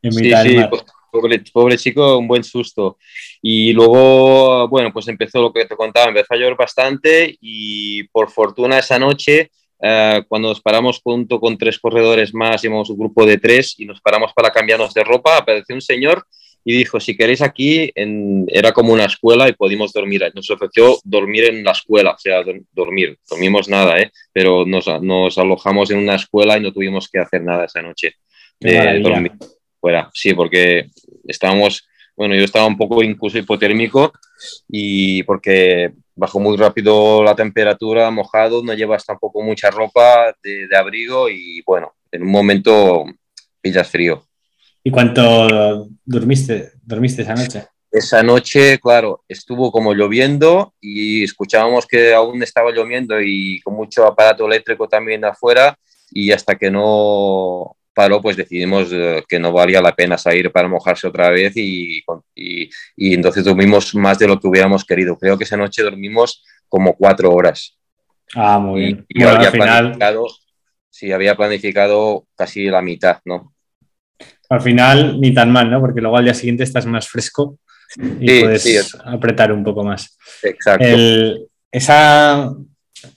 en mitad del mar. Pobre, pobre, chico, un buen susto. Y luego, bueno, pues empezó lo que te contaba, empezó a llover bastante y por fortuna esa noche, eh, cuando nos paramos junto con tres corredores más, íbamos un grupo de tres y nos paramos para cambiarnos de ropa, apareció un señor y dijo, si queréis aquí, en, era como una escuela y pudimos dormir. Nos ofreció dormir en la escuela, o sea, dormir, dormimos nada, ¿eh? pero nos, nos, alojamos en una escuela y no tuvimos que hacer nada esa noche. dormir fuera, sí, porque estábamos, bueno, yo estaba un poco incluso hipotérmico y porque bajó muy rápido la temperatura, mojado, no llevas tampoco mucha ropa de, de abrigo y bueno, en un momento pillas frío. ¿Y cuánto dormiste, dormiste esa noche? Esa noche, claro, estuvo como lloviendo y escuchábamos que aún estaba lloviendo y con mucho aparato eléctrico también afuera y hasta que no paró, pues decidimos eh, que no valía la pena salir para mojarse otra vez y, y, y entonces dormimos más de lo que hubiéramos querido. Creo que esa noche dormimos como cuatro horas. Ah, muy bien. Y, había planificado, sí, había planificado casi la mitad, ¿no? Al final ni tan mal, ¿no? Porque luego al día siguiente estás más fresco y puedes apretar un poco más. Exacto. esa,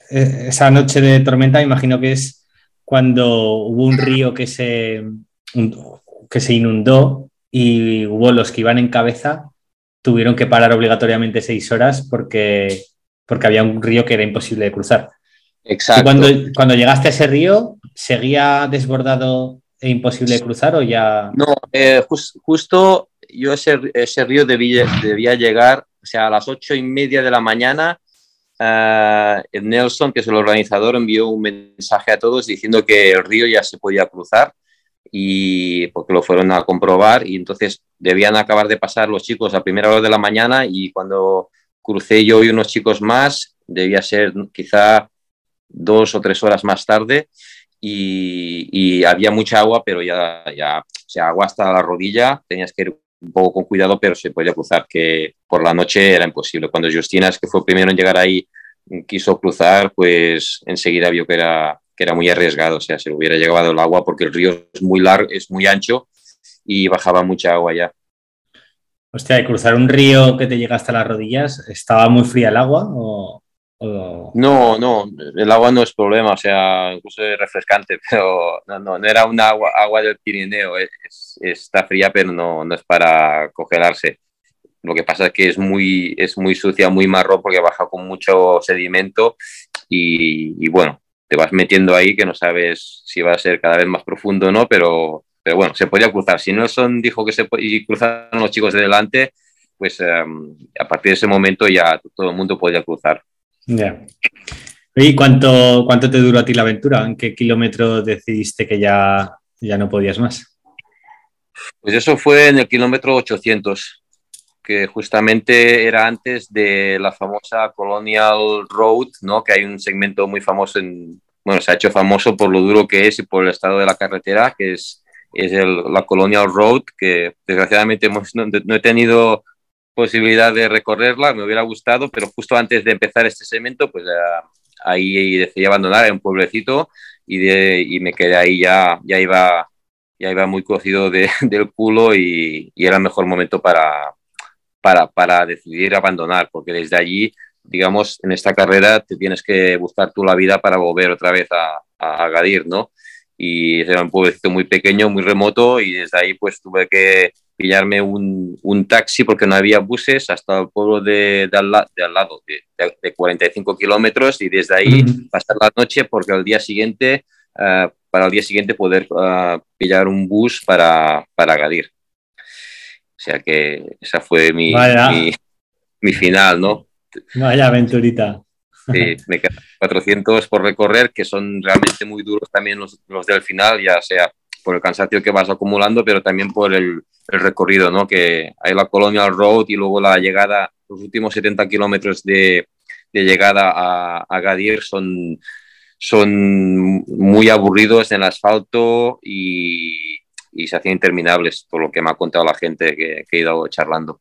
e, esa noche de tormenta, imagino que es cuando hubo un río que se, que se inundó y hubo los que iban en cabeza, tuvieron que parar obligatoriamente seis horas porque, porque había un río que era imposible de cruzar. Exacto. cuando, cuando llegaste a ese río, ¿seguía desbordado ¿Es imposible cruzar o ya...? No, eh, justo yo ese, ese río debía, debía, llegar, o sea, a las ocho y media de la mañana, uh, Nelson, que es el organizador, envió un mensaje a todos diciendo que el río ya se podía cruzar y porque lo fueron a comprobar y entonces debían acabar de pasar los chicos a primera hora de la mañana y cuando crucé yo y unos chicos más, debía ser quizá dos o tres horas más tarde y, había mucha agua, pero ya, ya, o sea, agua hasta la rodilla, tenías que ir un poco con cuidado, pero se podía cruzar, que por la noche era imposible. Cuando Justina, que fue primero en llegar ahí, quiso cruzar, pues enseguida vio que era, que era muy arriesgado, o sea, se hubiera llegado el agua porque el río es muy largo, es muy ancho y bajaba mucha agua ya. Hostia, ¿y cruzar un río que te llega hasta las rodillas, ¿estaba muy fría el agua? No, no, el agua no es problema, o sea, incluso es refrescante, *laughs* pero no, no, no era una agua, agua del Pirineo, está fría, pero no, no es para congelarse. Lo que pasa es que es muy, es muy sucia, muy marrón porque baja con mucho sedimento y, bueno, te vas metiendo ahí que no sabes si va a ser cada vez más profundo o no, pero, pero bueno, se podía cruzar. Si Nelson dijo que se podía cruzar los chicos de delante, pues em, a partir de ese momento ya todo el mundo podía cruzar. Ya. ¿Y cuánto, cuánto te duró a ti la aventura? ¿En qué kilómetro decidiste que ya, ya no podías más? Pues eso fue en el kilómetro 800 que justamente era antes de la famosa Colonial Road, ¿no? que hay un segmento muy famoso, en, bueno, se ha hecho famoso por lo duro que es y por el estado de la carretera, que es, es la Colonial Road, que desgraciadamente hemos, no, he tenido posibilidad de recorrerla, me hubiera gustado, pero justo antes de empezar este segmento, pues ahí decidí abandonar, en un pueblecito, y, de, y me quedé ahí, ya, ya, iba, ya iba muy cocido de, *laughs* del culo y, y, era el mejor momento para, para, para decidir abandonar, porque desde allí, digamos, en esta carrera te tienes que buscar tú la vida para volver otra vez a, a Gadir, ¿no? Y era un pueblecito muy pequeño, muy remoto, y desde ahí pues tuve que pillarme un, un taxi porque no había buses hasta el pueblo de, de, al, de al, lado, de, de 45 kilómetros, y desde ahí pasar la noche porque al día siguiente, uh, para el día siguiente poder uh, pillar un bus para, para Gadir. O sea que esa fue mi, mi, final, ¿no? Vaya aventurita. Sí, me quedan 400 por recorrer, que son realmente muy duros también los, los, del final, ya sea por el cansancio que vas acumulando, pero también por el, recorrido, ¿no? Que hay la Colonial Road y luego la llegada, los últimos 70 kilómetros de, llegada a, Gadir son, son muy aburridos en asfalto y, y se hacían interminables, por lo que me ha contado la gente que, que he ido charlando.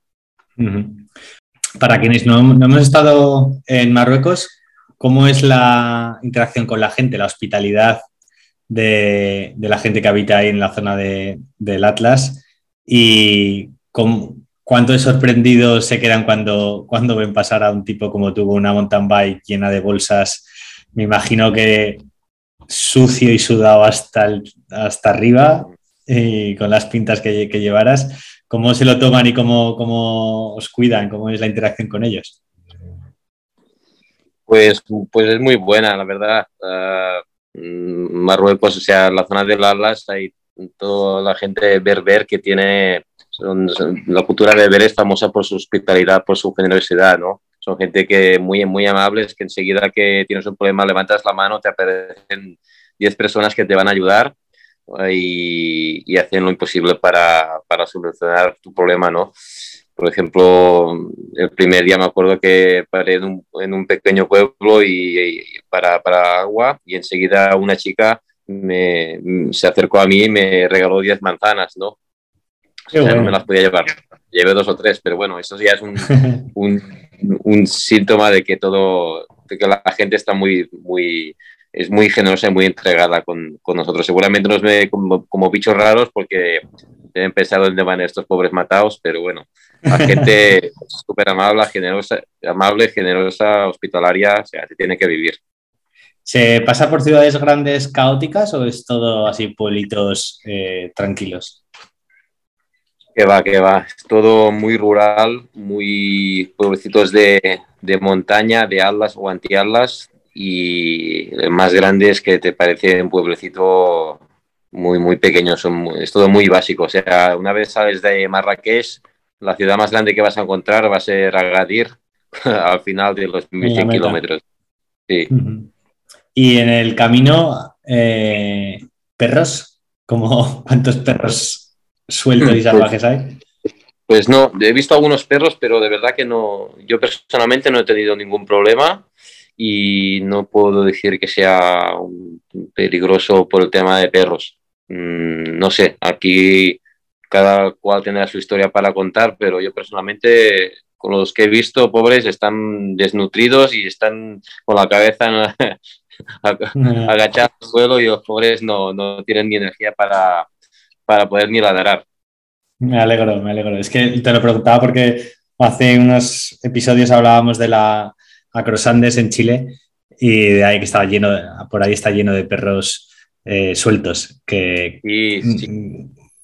Para quienes no, no, hemos estado en Marruecos, ¿cómo es la interacción con la gente, la hospitalidad de, la gente que habita ahí en la zona de, del Atlas? ¿Y con, cuánto de sorprendidos se quedan cuando, cuando ven pasar a un tipo como tú una mountain bike llena de bolsas? Me imagino que sucio y sudado hasta, el, hasta arriba y con las pintas que, que, llevaras, ¿cómo se lo toman y cómo, cómo, os cuidan? ¿Cómo es la interacción con ellos? Pues, pues es muy buena, la verdad. Uh, Marruecos, o sea, la zona de Atlas, hay toda la gente berber que tiene, la cultura berber es famosa por su hospitalidad, por su generosidad, ¿no? Son gente que muy, muy amables, que enseguida que tienes un problema levantas la mano, te aparecen 10 personas que te van a ayudar y, y hacen lo imposible para, para, solucionar tu problema, ¿no? Por ejemplo, el primer día me acuerdo que paré en un, en un pequeño pueblo y, para, para agua y enseguida una chica me, se acercó a mí y me regaló 10 manzanas, ¿no? O sea, bueno. no me las podía llevar. Llevé dos o tres, pero bueno, eso ya es un, *laughs* un, un síntoma de que todo, de que la gente está muy, muy, es muy generosa y muy entregada con, con nosotros. Seguramente nos ve como, como, bichos raros porque he pensado dónde van estos pobres matados, pero bueno, la gente *laughs* súper amable, generosa, amable, generosa, hospitalaria, o sea, se tiene que vivir. ¿Se pasa por ciudades grandes caóticas o es todo así pueblitos eh, tranquilos? Que va, que va. Es todo muy rural, muy pueblecitos de, de montaña, de atlas o anti-atlas, y el más grande es que te parece un pueblecito muy, muy pequeño, son muy, es todo muy básico. O sea, una vez sales de Marrakech, la ciudad más grande que vas a encontrar va a ser Agadir *laughs* al final de los 1100 kilómetros. Sí. Uh -huh. Y en el camino, eh, perros, como *laughs* ¿cuántos perros sueltos y salvajes hay? Pues no, he visto algunos perros, pero de verdad que no, yo personalmente no he tenido ningún problema y no puedo decir que sea peligroso por el tema de perros. Mm, no sé, aquí cada cual tendrá su historia para contar, pero yo personalmente con los que he visto, pobres, están desnutridos y están con la cabeza *laughs* agachada al suelo y los pobres no, no tienen ni energía para, para poder ni ladrar. Me alegro, me alegro. Es que te lo preguntaba porque hace unos episodios hablábamos de la Acrosandes en Chile y de ahí que estaba lleno, por ahí está lleno de perros eh, sueltos, que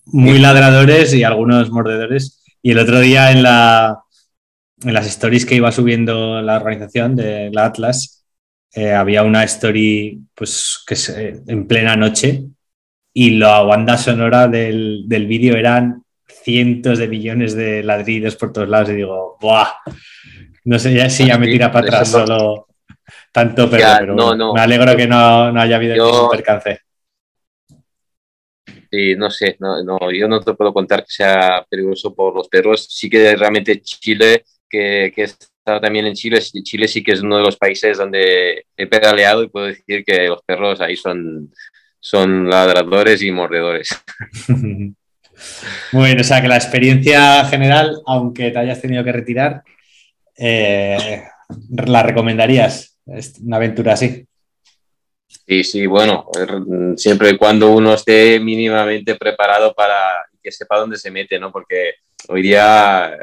muy ladradores y algunos mordedores. Y el otro día en, la, en las stories que iba subiendo la organización de la Atlas, eh, había una story pues, que en plena noche y la banda sonora del, del vídeo eran cientos de millones de ladridos por todos lados y digo, ¡buah! No sé ya, si ya me tira para atrás solo tanto, pero, me alegro que no, haya habido ningún percance. Sí, no sé, no, yo no te puedo contar que sea peligroso por los perros. Sí que realmente Chile, que, que he estado también en Chile, Chile sí que es uno de los países donde he pedaleado y puedo decir que los perros ahí son, son ladradores y mordedores. *laughs* Bueno, o sea que la experiencia general, aunque te hayas tenido que retirar, eh, ¿la recomendarías? Una aventura así. Sí, sí, bueno, siempre y cuando uno esté mínimamente preparado para que sepa dónde se mete, ¿no? Porque hoy día,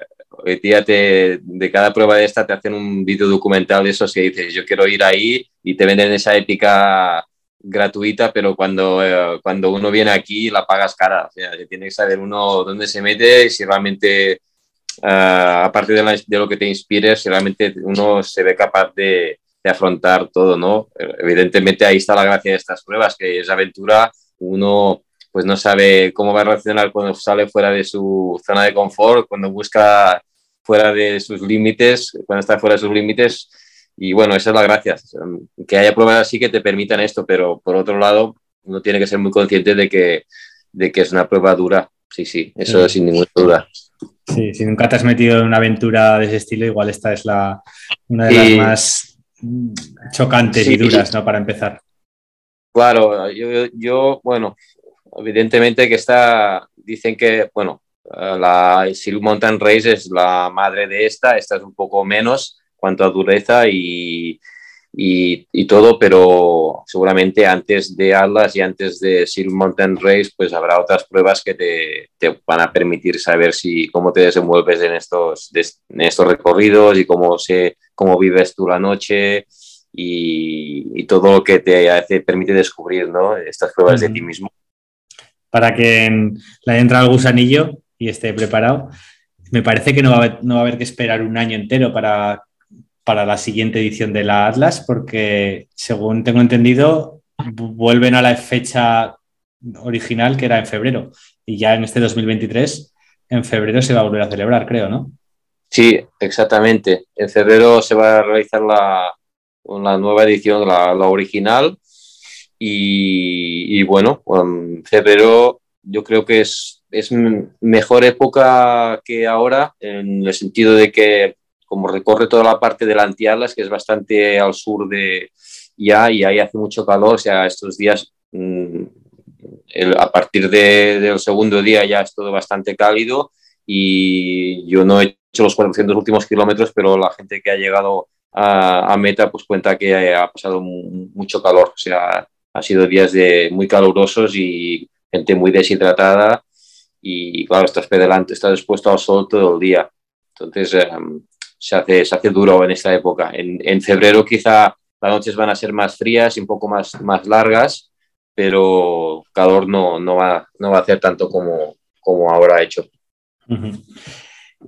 hoy día te, de cada prueba de esta te hacen un vídeo documental de esos que dices, yo quiero ir ahí y te venden esa épica gratuita, pero cuando, eh, cuando uno viene aquí la pagas cara. O sea, tiene que saber uno dónde se mete y si realmente, uh, aparte de, de, lo que te inspire, si realmente uno se ve capaz de, de, afrontar todo, ¿no? Evidentemente ahí está la gracia de estas pruebas, que es aventura, uno pues no sabe cómo va a reaccionar cuando sale fuera de su zona de confort, cuando busca fuera de sus límites, cuando está fuera de sus límites, y bueno, esa es la gracia, que haya pruebas así que te permitan esto, pero por otro lado, uno tiene que ser muy consciente de que, de que es una prueba dura. Sí, sí, eso sin ninguna duda. Sí, si nunca te has metido en una aventura de ese estilo, igual esta es la, una de las más chocantes y duras, ¿no? Para empezar. Claro, yo, yo, bueno, evidentemente que está, dicen que, bueno, la Silk Mountain Race es la madre de esta, esta es un poco menos, cuanto a dureza y, y, todo, pero seguramente antes de Atlas y antes de Silk Mountain Race, pues habrá otras pruebas que te, te, van a permitir saber si, cómo te desenvuelves en estos, en estos recorridos y cómo, se, cómo vives tú la noche y, y todo lo que te hace, permite descubrir ¿no? estas pruebas de ti mismo. Para que le entra el gusanillo y esté preparado, me parece que no va, a haber, no va a haber que esperar un año entero para para la siguiente edición de la Atlas, porque según tengo entendido, vuelven a la fecha original que era en febrero. Y ya en este 2023, en febrero se va a volver a celebrar, creo, ¿no? Sí, exactamente. En febrero se va a realizar la, nueva edición, la, original. Y, bueno, en febrero yo creo que es, es mejor época que ahora, en el sentido de que como recorre toda la parte del Antialas, que es bastante al sur de ya, y ahí hace mucho calor, o sea, estos días, mm, a partir del segundo día ya es todo bastante cálido y yo no he hecho los 400 últimos kilómetros, pero la gente que ha llegado a, meta pues cuenta que ha pasado mucho calor, o sea, ha sido días de muy calurosos y gente muy deshidratada y claro, estás pedalando, estás expuesto al sol todo el día. Entonces, em, se hace, se hace duro en esta época. En, en, febrero quizá las noches van a ser más frías y un poco más, más largas, pero calor no, no, va, no va a hacer tanto como, como ahora ha hecho.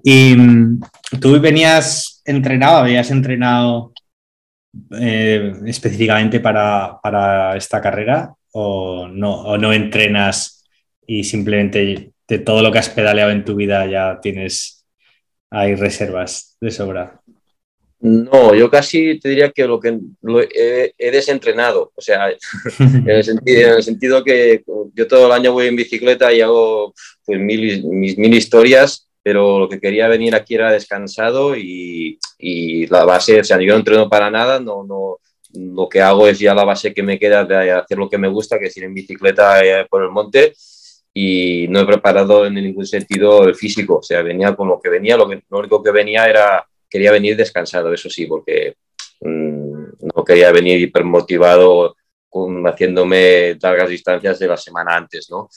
¿Y mm, tú venías entrenado, habías entrenado eh, específicamente para, para, esta carrera o no, o no entrenas y simplemente de todo lo que has pedaleado en tu vida ya tienes hay reservas de sobra. No, yo casi te diría que lo que he, desentrenado, o sea, *laughs* en el, sentido, que yo todo el año voy en bicicleta y hago pues, mis mil historias pero lo que quería venir aquí era descansado y, y la base, o sea, yo no entreno para nada, no, no, lo que hago es ya la base que me queda de hacer lo que me gusta, que es ir en bicicleta eh, por el monte y no he preparado en ningún sentido el físico, o sea, venía con lo que venía, lo, que, lo único que venía era, quería venir descansado, eso sí, porque mmm, no quería venir hipermotivado con, haciéndome largas distancias de la semana antes, ¿no?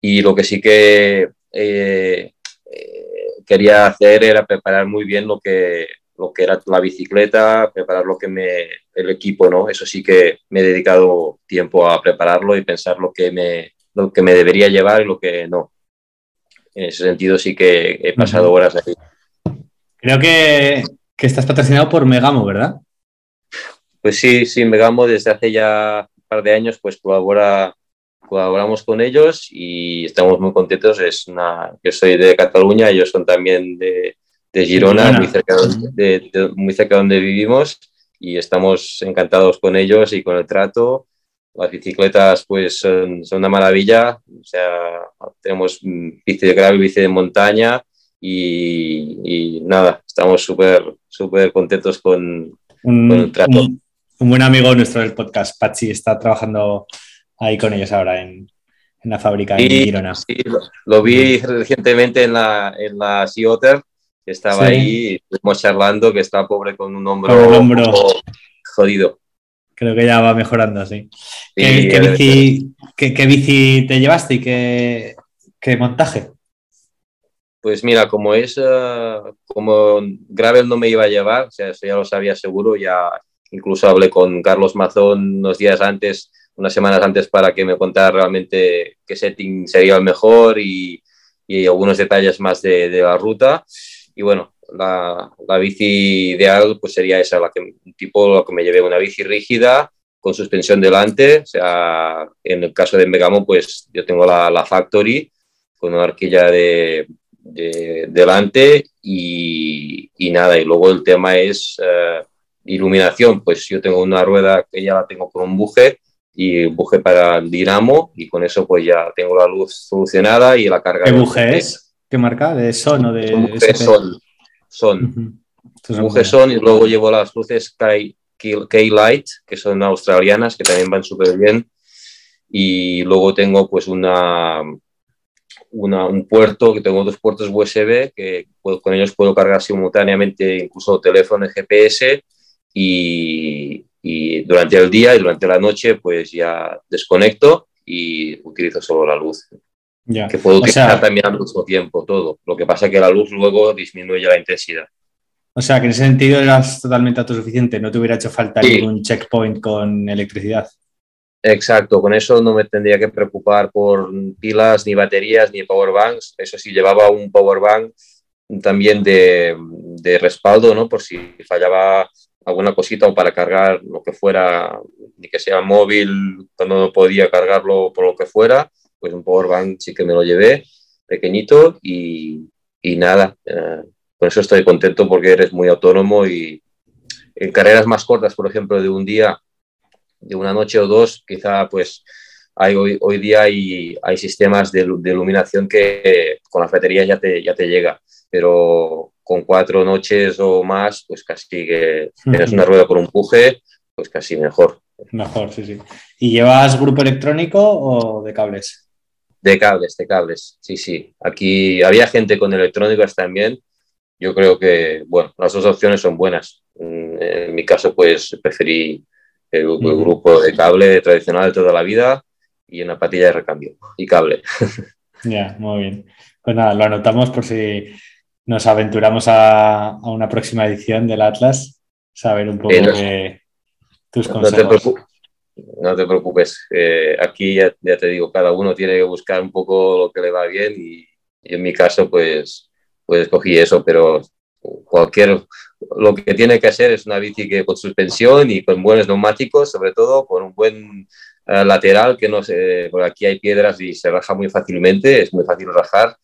Y lo que sí que eh, eh, quería hacer era preparar muy bien lo que, lo que era la bicicleta, preparar lo que me, el equipo, ¿no? Eso sí que me he dedicado tiempo a prepararlo y pensar lo que me, lo que me debería llevar y lo que no. En ese sentido sí que he pasado horas aquí. Creo que, que estás patrocinado por Megamo, ¿verdad? Pues sí, sí, Megamo desde hace ya un par de años pues colabora, colaboramos con ellos y estamos muy contentos. Es una, yo soy de Cataluña, ellos son también de, de Girona, Girona. Muy, cerca de, de, muy cerca de donde vivimos y estamos encantados con ellos y con el trato. Las bicicletas pues son, son una maravilla, o sea, tenemos bici de gravel, bici de montaña y, y nada, estamos súper súper contentos con, un, con, el trato. Un, un, buen amigo nuestro del podcast, Pachi, está trabajando ahí con ellos ahora en, en la fábrica sí, en Girona. Sí, lo, lo, vi recientemente en la, en la Sea Otter, que estaba sí. ahí, estuvimos charlando, que está pobre con un hombro, con un hombro. jodido. Creo que ya va mejorando, sí. sí ¿Qué, qué, bici, qué, ¿Qué, bici, te llevaste y qué, qué montaje? Pues mira, como es, uh, como Gravel no me iba a llevar, o sea, eso ya lo sabía seguro, ya incluso hablé con Carlos Mazón unos días antes, unas semanas antes para que me contara realmente qué setting sería el mejor y, y algunos detalles más de, de, la ruta. Y bueno, la, la, bici ideal pues sería esa, la que, un tipo que me llevé una bici rígida con suspensión delante, o sea, en el caso de Megamo pues yo tengo la, la Factory con una horquilla de, de, delante y, y, nada, y luego el tema es uh, iluminación, pues yo tengo una rueda que ya la tengo con un buje y un buje para dinamo y con eso pues ya tengo la luz solucionada y la carga. ¿Qué buje es? ¿Qué marca? ¿De Son o de buje Son. Son. Uh -huh. Buje Son y luego llevo las luces K-Light, que son australianas, que también van súper bien. Y luego tengo pues una, una, un puerto, que tengo dos puertos USB, que puedo, con ellos puedo cargar simultáneamente incluso teléfono y GPS y, y, durante el día y durante la noche pues ya desconecto y utilizo solo la luz. Ya. Que puedo utilizar o sea, también al mismo tiempo todo. Lo que pasa es que la luz luego disminuye la intensidad. O sea, que en ese sentido eras totalmente autosuficiente, no te hubiera hecho falta sí. ningún checkpoint con electricidad. Exacto, con eso no me tendría que preocupar por pilas, ni baterías, ni powerbanks. Eso sí, llevaba un powerbank también de, de, respaldo, ¿no? Por si fallaba alguna cosita o para cargar lo que fuera, ni que sea móvil, cuando no podía cargarlo por lo que fuera, pues un powerbank sí que me lo llevé, pequeñito, y, y nada. Eh, con eso estoy contento porque eres muy autónomo y en carreras más cortas, por ejemplo, de un día, de una noche o dos, quizá pues hay, hoy, hoy día hay, hay sistemas de, de, iluminación que con las baterías ya te, ya te llega, pero con cuatro noches o más, pues casi que tienes una rueda con un puje, pues casi mejor. Mejor, sí, sí. ¿Y llevas grupo electrónico o de cables? De cables, de cables, sí, sí. Aquí había gente con electrónicas también. Yo creo que, bueno, las dos opciones son buenas. En mi caso, pues preferí el, el grupo de cable tradicional de toda la vida y una patilla de recambio y cable. *laughs* Ya, muy bien. Pues nada, lo anotamos por si nos aventuramos a, a una próxima edición del Atlas, saber un poco eh, no, tus consejos. No te preocupes, no te preocupes. Eh, aquí ya, te digo, cada uno tiene que buscar un poco lo que le va bien y, en mi caso, pues, pues escogí eso, pero cualquier lo que tiene que hacer es una bici que con suspensión y con buenos neumáticos, sobre todo con un buen uh, lateral que no sé, por aquí hay piedras y se raja muy fácilmente, es muy fácil rajar.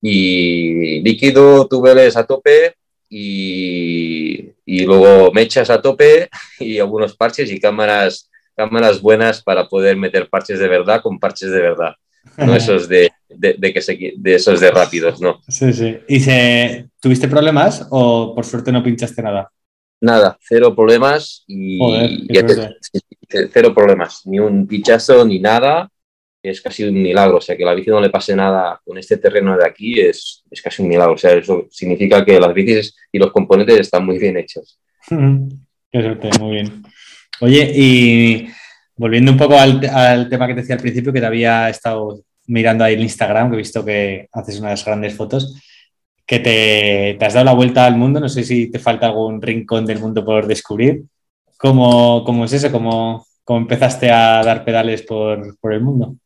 Y líquido, túbeles a tope y, y luego mechas a tope *laughs* y algunos parches y cámaras, cámaras buenas para poder meter parches de verdad con parches de verdad. no *laughs* esos de, que se, de esos de rápidos, no. Sí, sí. ¿Y se, tuviste problemas o por suerte no pinchaste nada? Nada, cero problemas y, cero problemas, ni un pinchazo ni nada, es casi un milagro, o sea, que la bici no le pase nada con este terreno de aquí es, es casi un milagro, o sea, eso significa que las bicis y los componentes están muy bien hechos. *laughs* Qué suerte, muy bien. Oye, y volviendo un poco al, tema que te decía al principio, que te había estado mirando ahí el Instagram, que he visto que haces unas grandes fotos, que te, has dado la vuelta al mundo, no sé si te falta algún rincón del mundo por descubrir. ¿Cómo, cómo es eso? ¿Cómo, ¿Cómo, empezaste a dar pedales por, por, el mundo?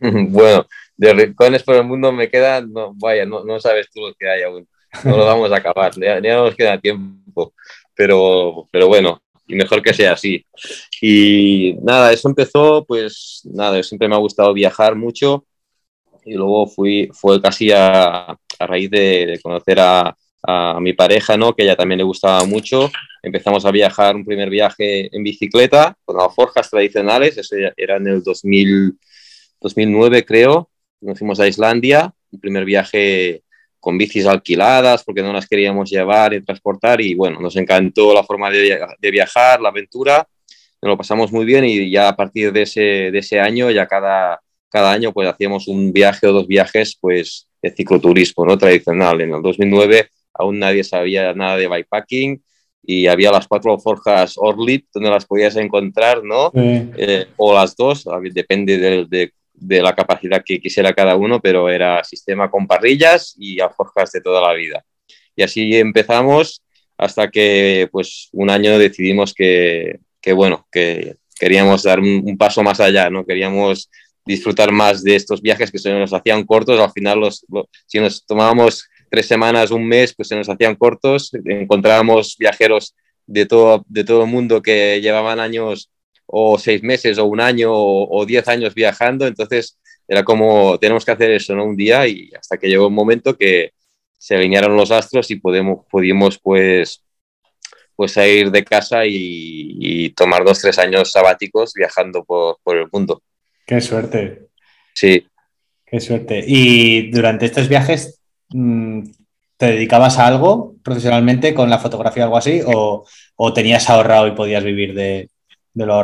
*laughs* Bueno, de rincones por el mundo me quedan, no, vaya, no, no sabes tú lo que hay aún. No lo vamos a acabar, ya, ya no nos queda tiempo. Pero, pero bueno, y mejor que sea así. Y nada, eso empezó, pues nada, siempre me ha gustado viajar mucho y luego fui, fue casi a, a raíz de, conocer a, a, mi pareja, ¿no? Que ella también le gustaba mucho. Empezamos a viajar un primer viaje en bicicleta con las forjas tradicionales, eso era en el 2000, 2009 creo, nos fuimos a Islandia, un primer viaje con bicis alquiladas porque no las queríamos llevar y transportar y bueno, nos encantó la forma de, viajar, la aventura, nos lo pasamos muy bien y ya a partir de ese, de ese año, ya cada, cada año pues hacíamos un viaje o dos viajes pues de cicloturismo, ¿no? Tradicional. En el 2009 aún nadie sabía nada de bikepacking y había las cuatro forjas Orlit donde las podías encontrar, ¿no? Eh, o las dos, depende de, de, de la capacidad que quisiera cada uno, pero era sistema con parrillas y alforjas de toda la vida. Y así empezamos hasta que pues un año decidimos que, que bueno, que queríamos dar un, paso más allá, ¿no? Queríamos disfrutar más de estos viajes que se nos hacían cortos, al final los, si nos tomábamos tres semanas, un mes, pues se nos hacían cortos, encontrábamos viajeros de todo, de todo el mundo que llevaban años o seis meses o un año o, diez años viajando, entonces era como tenemos que hacer eso, ¿no? Un día y hasta que llegó un momento que se alinearon los astros y podemos, pudimos pues, pues salir de casa y, tomar dos, tres años sabáticos viajando por, por, el mundo. Qué suerte. Sí. Qué suerte. Y durante estos viajes, mm, ¿te dedicabas a algo profesionalmente con la fotografía o algo así? ¿O, o tenías ahorrado y podías vivir de,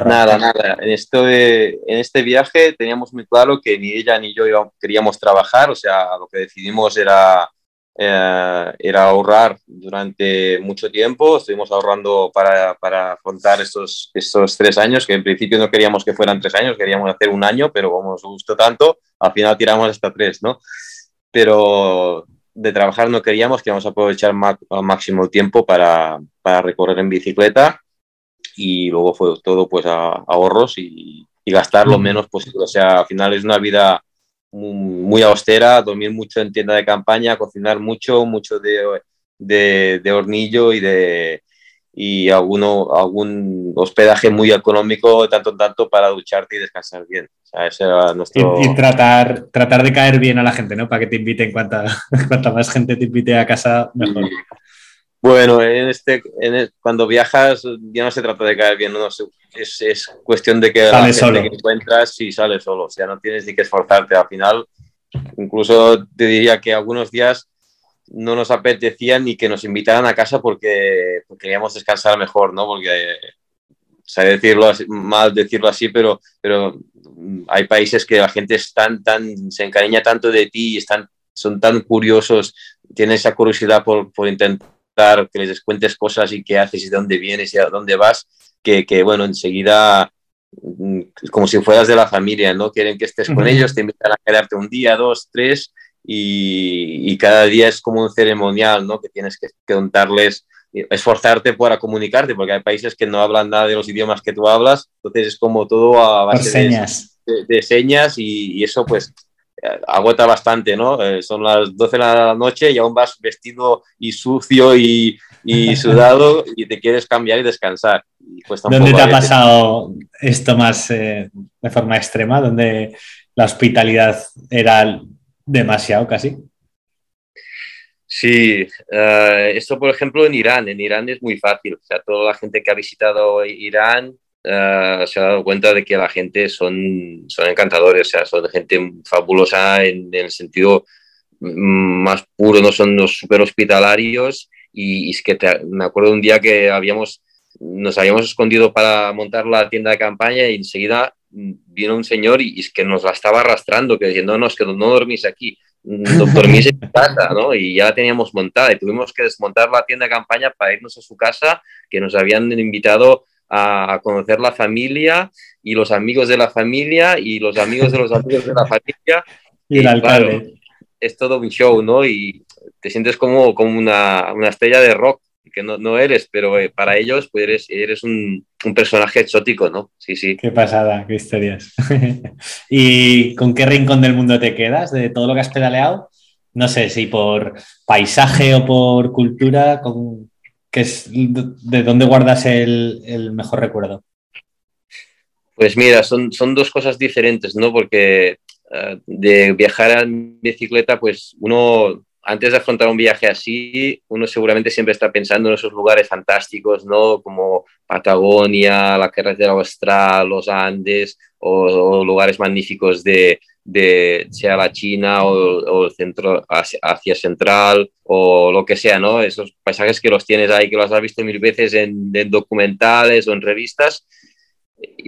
Nada, nada. En, esto en este viaje teníamos muy claro que ni ella ni yo queríamos trabajar, o sea, lo que decidimos era, eh, era ahorrar durante mucho tiempo. Estuvimos ahorrando para, para afrontar estos, estos tres años, que en principio no queríamos que fueran tres años, queríamos hacer un año, pero como nos gustó tanto, al final tiramos hasta tres, ¿no? Pero de trabajar no queríamos, queríamos aprovechar al máximo tiempo para, para recorrer en bicicleta y luego fue todo pues a, ahorros y, gastar lo menos posible. O sea, al final es una vida muy, austera, dormir mucho en tienda de campaña, cocinar mucho, mucho de, de, hornillo y de y alguno, algún hospedaje muy económico, tanto en tanto, para ducharte y descansar bien. O sea, ese era nuestro... y, tratar, tratar de caer bien a la gente, ¿no? Para que te inviten, cuanta, *laughs* cuanta más gente te invite a casa, mejor. Bueno, en este, cuando viajas ya no se trata de caer bien, no, es, es, cuestión de que la gente que encuentras y sale solo, o sea, no tienes ni que esforzarte. Al final, incluso te diría que algunos días no nos apetecía ni que nos invitaran a casa porque, queríamos descansar mejor, ¿no? Porque, o decirlo mal decirlo así, pero, pero hay países que la gente es tan, tan, se encariña tanto de ti y están, son tan curiosos, tienen esa curiosidad por, por intentar que les cuentes cosas y qué haces y de dónde vienes y a dónde vas, que, que bueno, enseguida mm, como si fueras de la familia, ¿no? Quieren que estés con ellos, te invitan a quedarte un día, dos, tres, y, y, cada día es como un ceremonial, ¿no? Que tienes que, contarles, esforzarte para comunicarte, porque hay países que no hablan nada de los idiomas que tú hablas, entonces es como todo a base de señas, de, señas y, y, eso pues agota bastante, ¿no? Eh, son las 12 de la noche y aún vas vestido y sucio y, *laughs* sudado y te quieres cambiar y descansar. ¿Dónde te ha pasado esto más eh, de forma extrema? ¿Dónde la hospitalidad era demasiado casi? Sí, eh, esto por ejemplo en Irán. En Irán es muy fácil. O sea, toda la gente que ha visitado Irán eh, se ha dado cuenta de que la gente son, son encantadores, o sea, son gente fabulosa en, el sentido mm, más puro, no son los super hospitalarios. Y, es que me acuerdo un día que habíamos, nos habíamos escondido para montar la tienda de campaña y enseguida vino un señor y, es que nos la estaba arrastrando, que diciendo, no, no, es que no dormís aquí, dormís en casa, ¿no? Y ya teníamos montada y tuvimos que desmontar la tienda de campaña para irnos a su casa, que nos habían invitado a conocer la familia y los amigos de la familia y los amigos de los amigos de la *laughs* familia. y, el alcalde. es todo un show, ¿no? Y te sientes como, como una, una estrella de rock que no, no eres, pero eh, para ellos pues eres, eres un, un, personaje exótico, ¿no? Sí, sí. Qué pasada, qué historias. *laughs* ¿Y con qué rincón del mundo te quedas de todo lo que has pedaleado? No sé si por paisaje o por cultura, con, es, ¿de dónde guardas el, mejor recuerdo? Pues mira, son, dos cosas diferentes, ¿no? Porque uh, de viajar en bicicleta, pues uno antes de afrontar un viaje así, uno seguramente siempre está pensando en esos lugares fantásticos, ¿no? Como Patagonia, la carretera austral, los Andes, o lugares magníficos de, de, sea la China o, o el centro, Asia, Central, o lo que sea, ¿no? Esos paisajes que los tienes ahí, que los has visto mil veces en, en documentales o en revistas,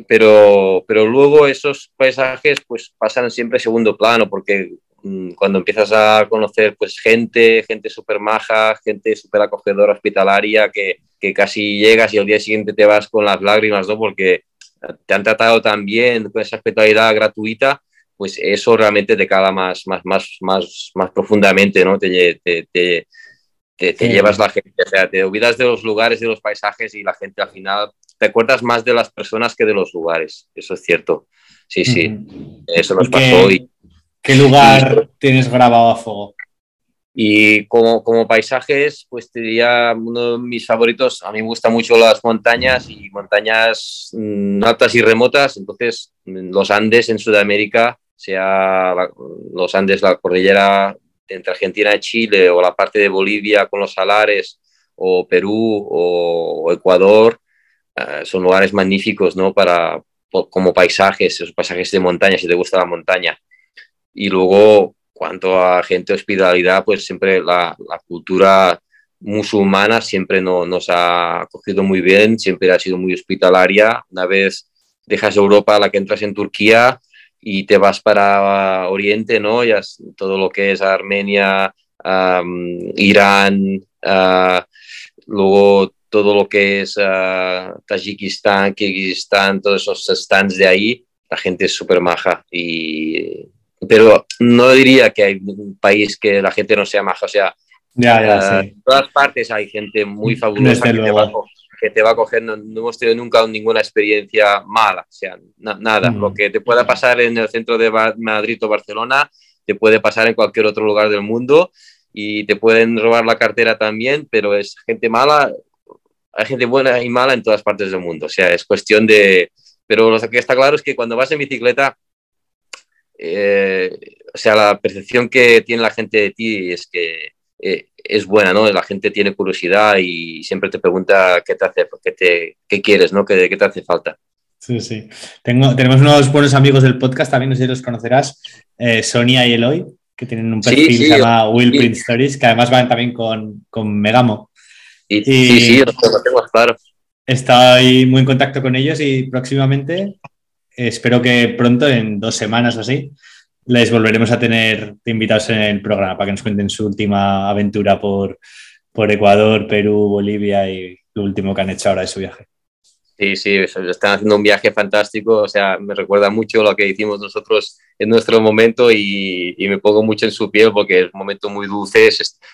pero, pero luego esos paisajes pues pasan siempre a segundo plano, porque Mm, cuando empiezas a conocer pues gente, gente súper maja, gente súper acogedora, hospitalaria, que, que, casi llegas y al día siguiente te vas con las lágrimas, ¿no? Porque te han tratado tan bien, con esa hospitalidad gratuita, pues eso realmente te cala más, más, más, más, más profundamente, ¿no? Te, te, te, te, llevas la gente, o sea, te olvidas de los lugares, de los paisajes y la gente al final te acuerdas más de las personas que de los lugares, eso es cierto. Sí, sí, eso nos pasó y ¿Qué lugar tienes grabado a fuego? Y como, como paisajes, pues te diría uno de mis favoritos. A mí me gustan mucho las montañas y montañas mm, altas y remotas. Entonces, los Andes en Sudamérica, sea los Andes, la cordillera entre Argentina y Chile, o la parte de Bolivia con los salares, o Perú, o, Ecuador, eh, son lugares magníficos, ¿no? Para, como paisajes, esos paisajes de montaña, si te gusta la montaña. Y luego, cuanto a gente hospitalidad, pues siempre la, la cultura musulmana siempre no, nos ha acogido muy bien, siempre ha sido muy hospitalaria. Una vez dejas Europa, la que entras en Turquía y te vas para Oriente, ¿no? Ya todo lo que es Armenia, um, Irán, uh, luego todo lo que es uh, Tayikistán, Kirguistán, todos esos stands de ahí, la gente es súper maja y pero no diría que hay un país que la gente no sea maja, o sea, ya, en todas partes hay gente muy fabulosa que te, va, que te, va, a coger, no, hemos tenido nunca ninguna experiencia mala, o sea, nada, lo que te pueda pasar en el centro de Madrid o Barcelona, te puede pasar en cualquier otro lugar del mundo y te pueden robar la cartera también, pero es gente mala, hay gente buena y mala en todas partes del mundo, o sea, es cuestión de... Pero lo que está claro es que cuando vas en bicicleta, eh, o sea, la percepción que tiene la gente de ti es que eh, es buena, ¿no? La gente tiene curiosidad y siempre te pregunta qué te hace, qué, te, qué quieres, ¿no? ¿Qué, ¿Qué, te hace falta? Sí, sí. Tengo, tenemos unos buenos amigos del podcast, también no sé si los conocerás, eh, Sonia y Eloy, que tienen un perfil sí, sí, que se llama Will Print Stories, que además van también con, con Megamo. Y, sí, sí, lo tengo claro. Estoy muy en contacto con ellos y próximamente espero que pronto, en dos semanas o así, les volveremos a tener invitados en el programa para que nos cuenten su última aventura por, por Ecuador, Perú, Bolivia y lo último que han hecho ahora de su viaje. Sí, sí, están haciendo un viaje fantástico, o sea, me recuerda mucho lo que hicimos nosotros en nuestro momento y, y me pongo mucho en su piel porque es un momento muy dulce,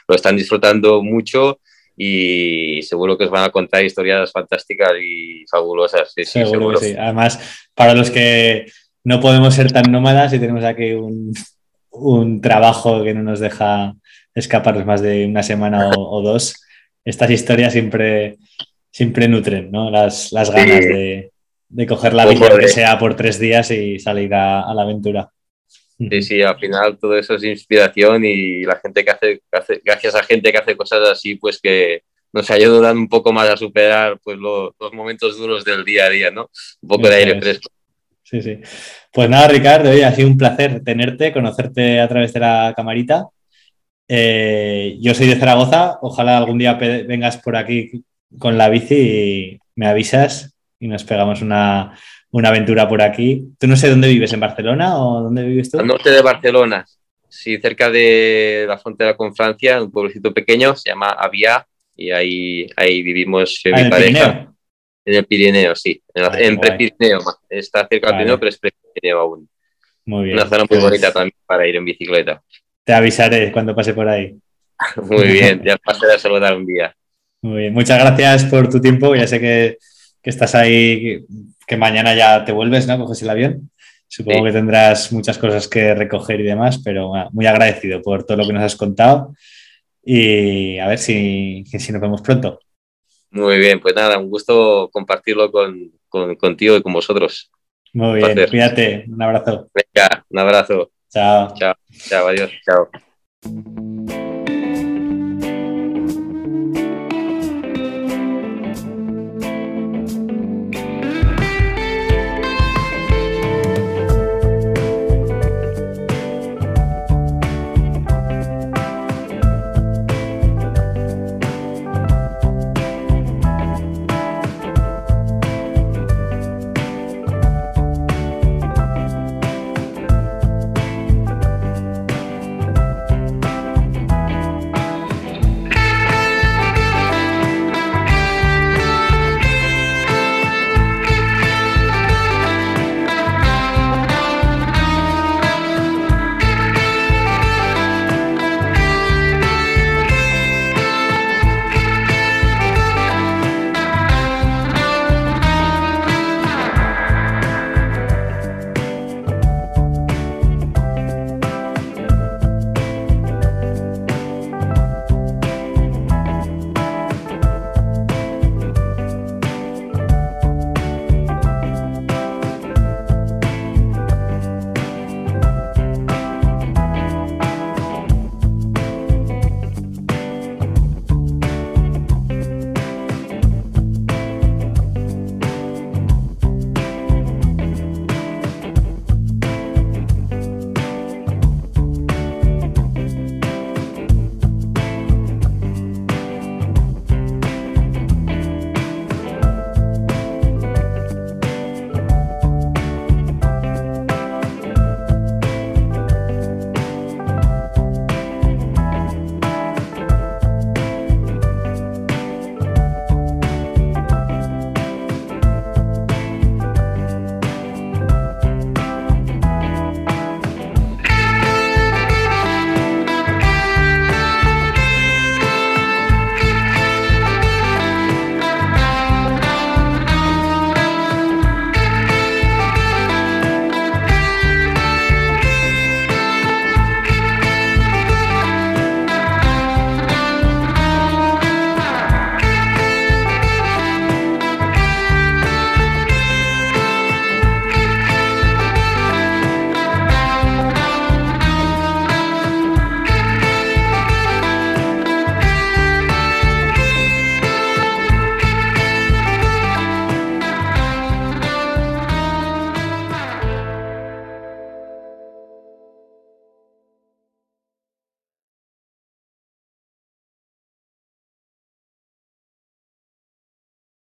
lo están disfrutando mucho y seguro que os van a contar historias fantásticas y fabulosas. Sí, seguro, seguro. Sí. Además, para los que no podemos ser tan nómadas y tenemos aquí un, un trabajo que no nos deja escapar más de una semana o, o dos, estas historias siempre, siempre nutren ¿no? las, las ganas sí. de, de, coger la bici, que sea por tres días y salir a, a la aventura. Sí, sí, al final todo eso es inspiración y la gente que hace, hace, gracias a gente que hace cosas así, pues que nos ayudan un poco más a superar pues, los momentos duros del día a día, ¿no? Un poco de aire fresco. Sí, sí. Pues nada, Ricardo, ha sido un placer tenerte, conocerte a través de la camarita. Eh, yo soy de Zaragoza, ojalá algún día vengas por aquí con la bici y me avisas y nos pegamos una, aventura por aquí. ¿Tú no sé dónde vives? ¿En Barcelona o dónde vives tú? Al norte de Barcelona, sí, cerca de la frontera con Francia, un pueblecito pequeño, se llama Avia, y ahí, ahí vivimos ah, mi pareja. En el Pirineo, sí. En, el Prepirineo. Está cerca del Pirineo, pero es Prepirineo aún. Muy bien. Una zona muy pues bonita también para ir en bicicleta. Te avisaré cuando pase por ahí. *laughs* muy bien, *laughs* ya pasaré a saludar un día. Muy bien, muchas gracias por tu tiempo. Ya sé que, estás ahí, que, mañana ya te vuelves, ¿no? Coges el avión. Supongo que tendrás muchas cosas que recoger y demás, pero muy agradecido por todo lo que nos has contado y a ver si, si nos vemos pronto. Muy bien, pues nada, un gusto compartirlo con, contigo y con vosotros. Muy bien, cuídate, un abrazo. Venga, un abrazo. Chao. Chao, chao, adiós, chao.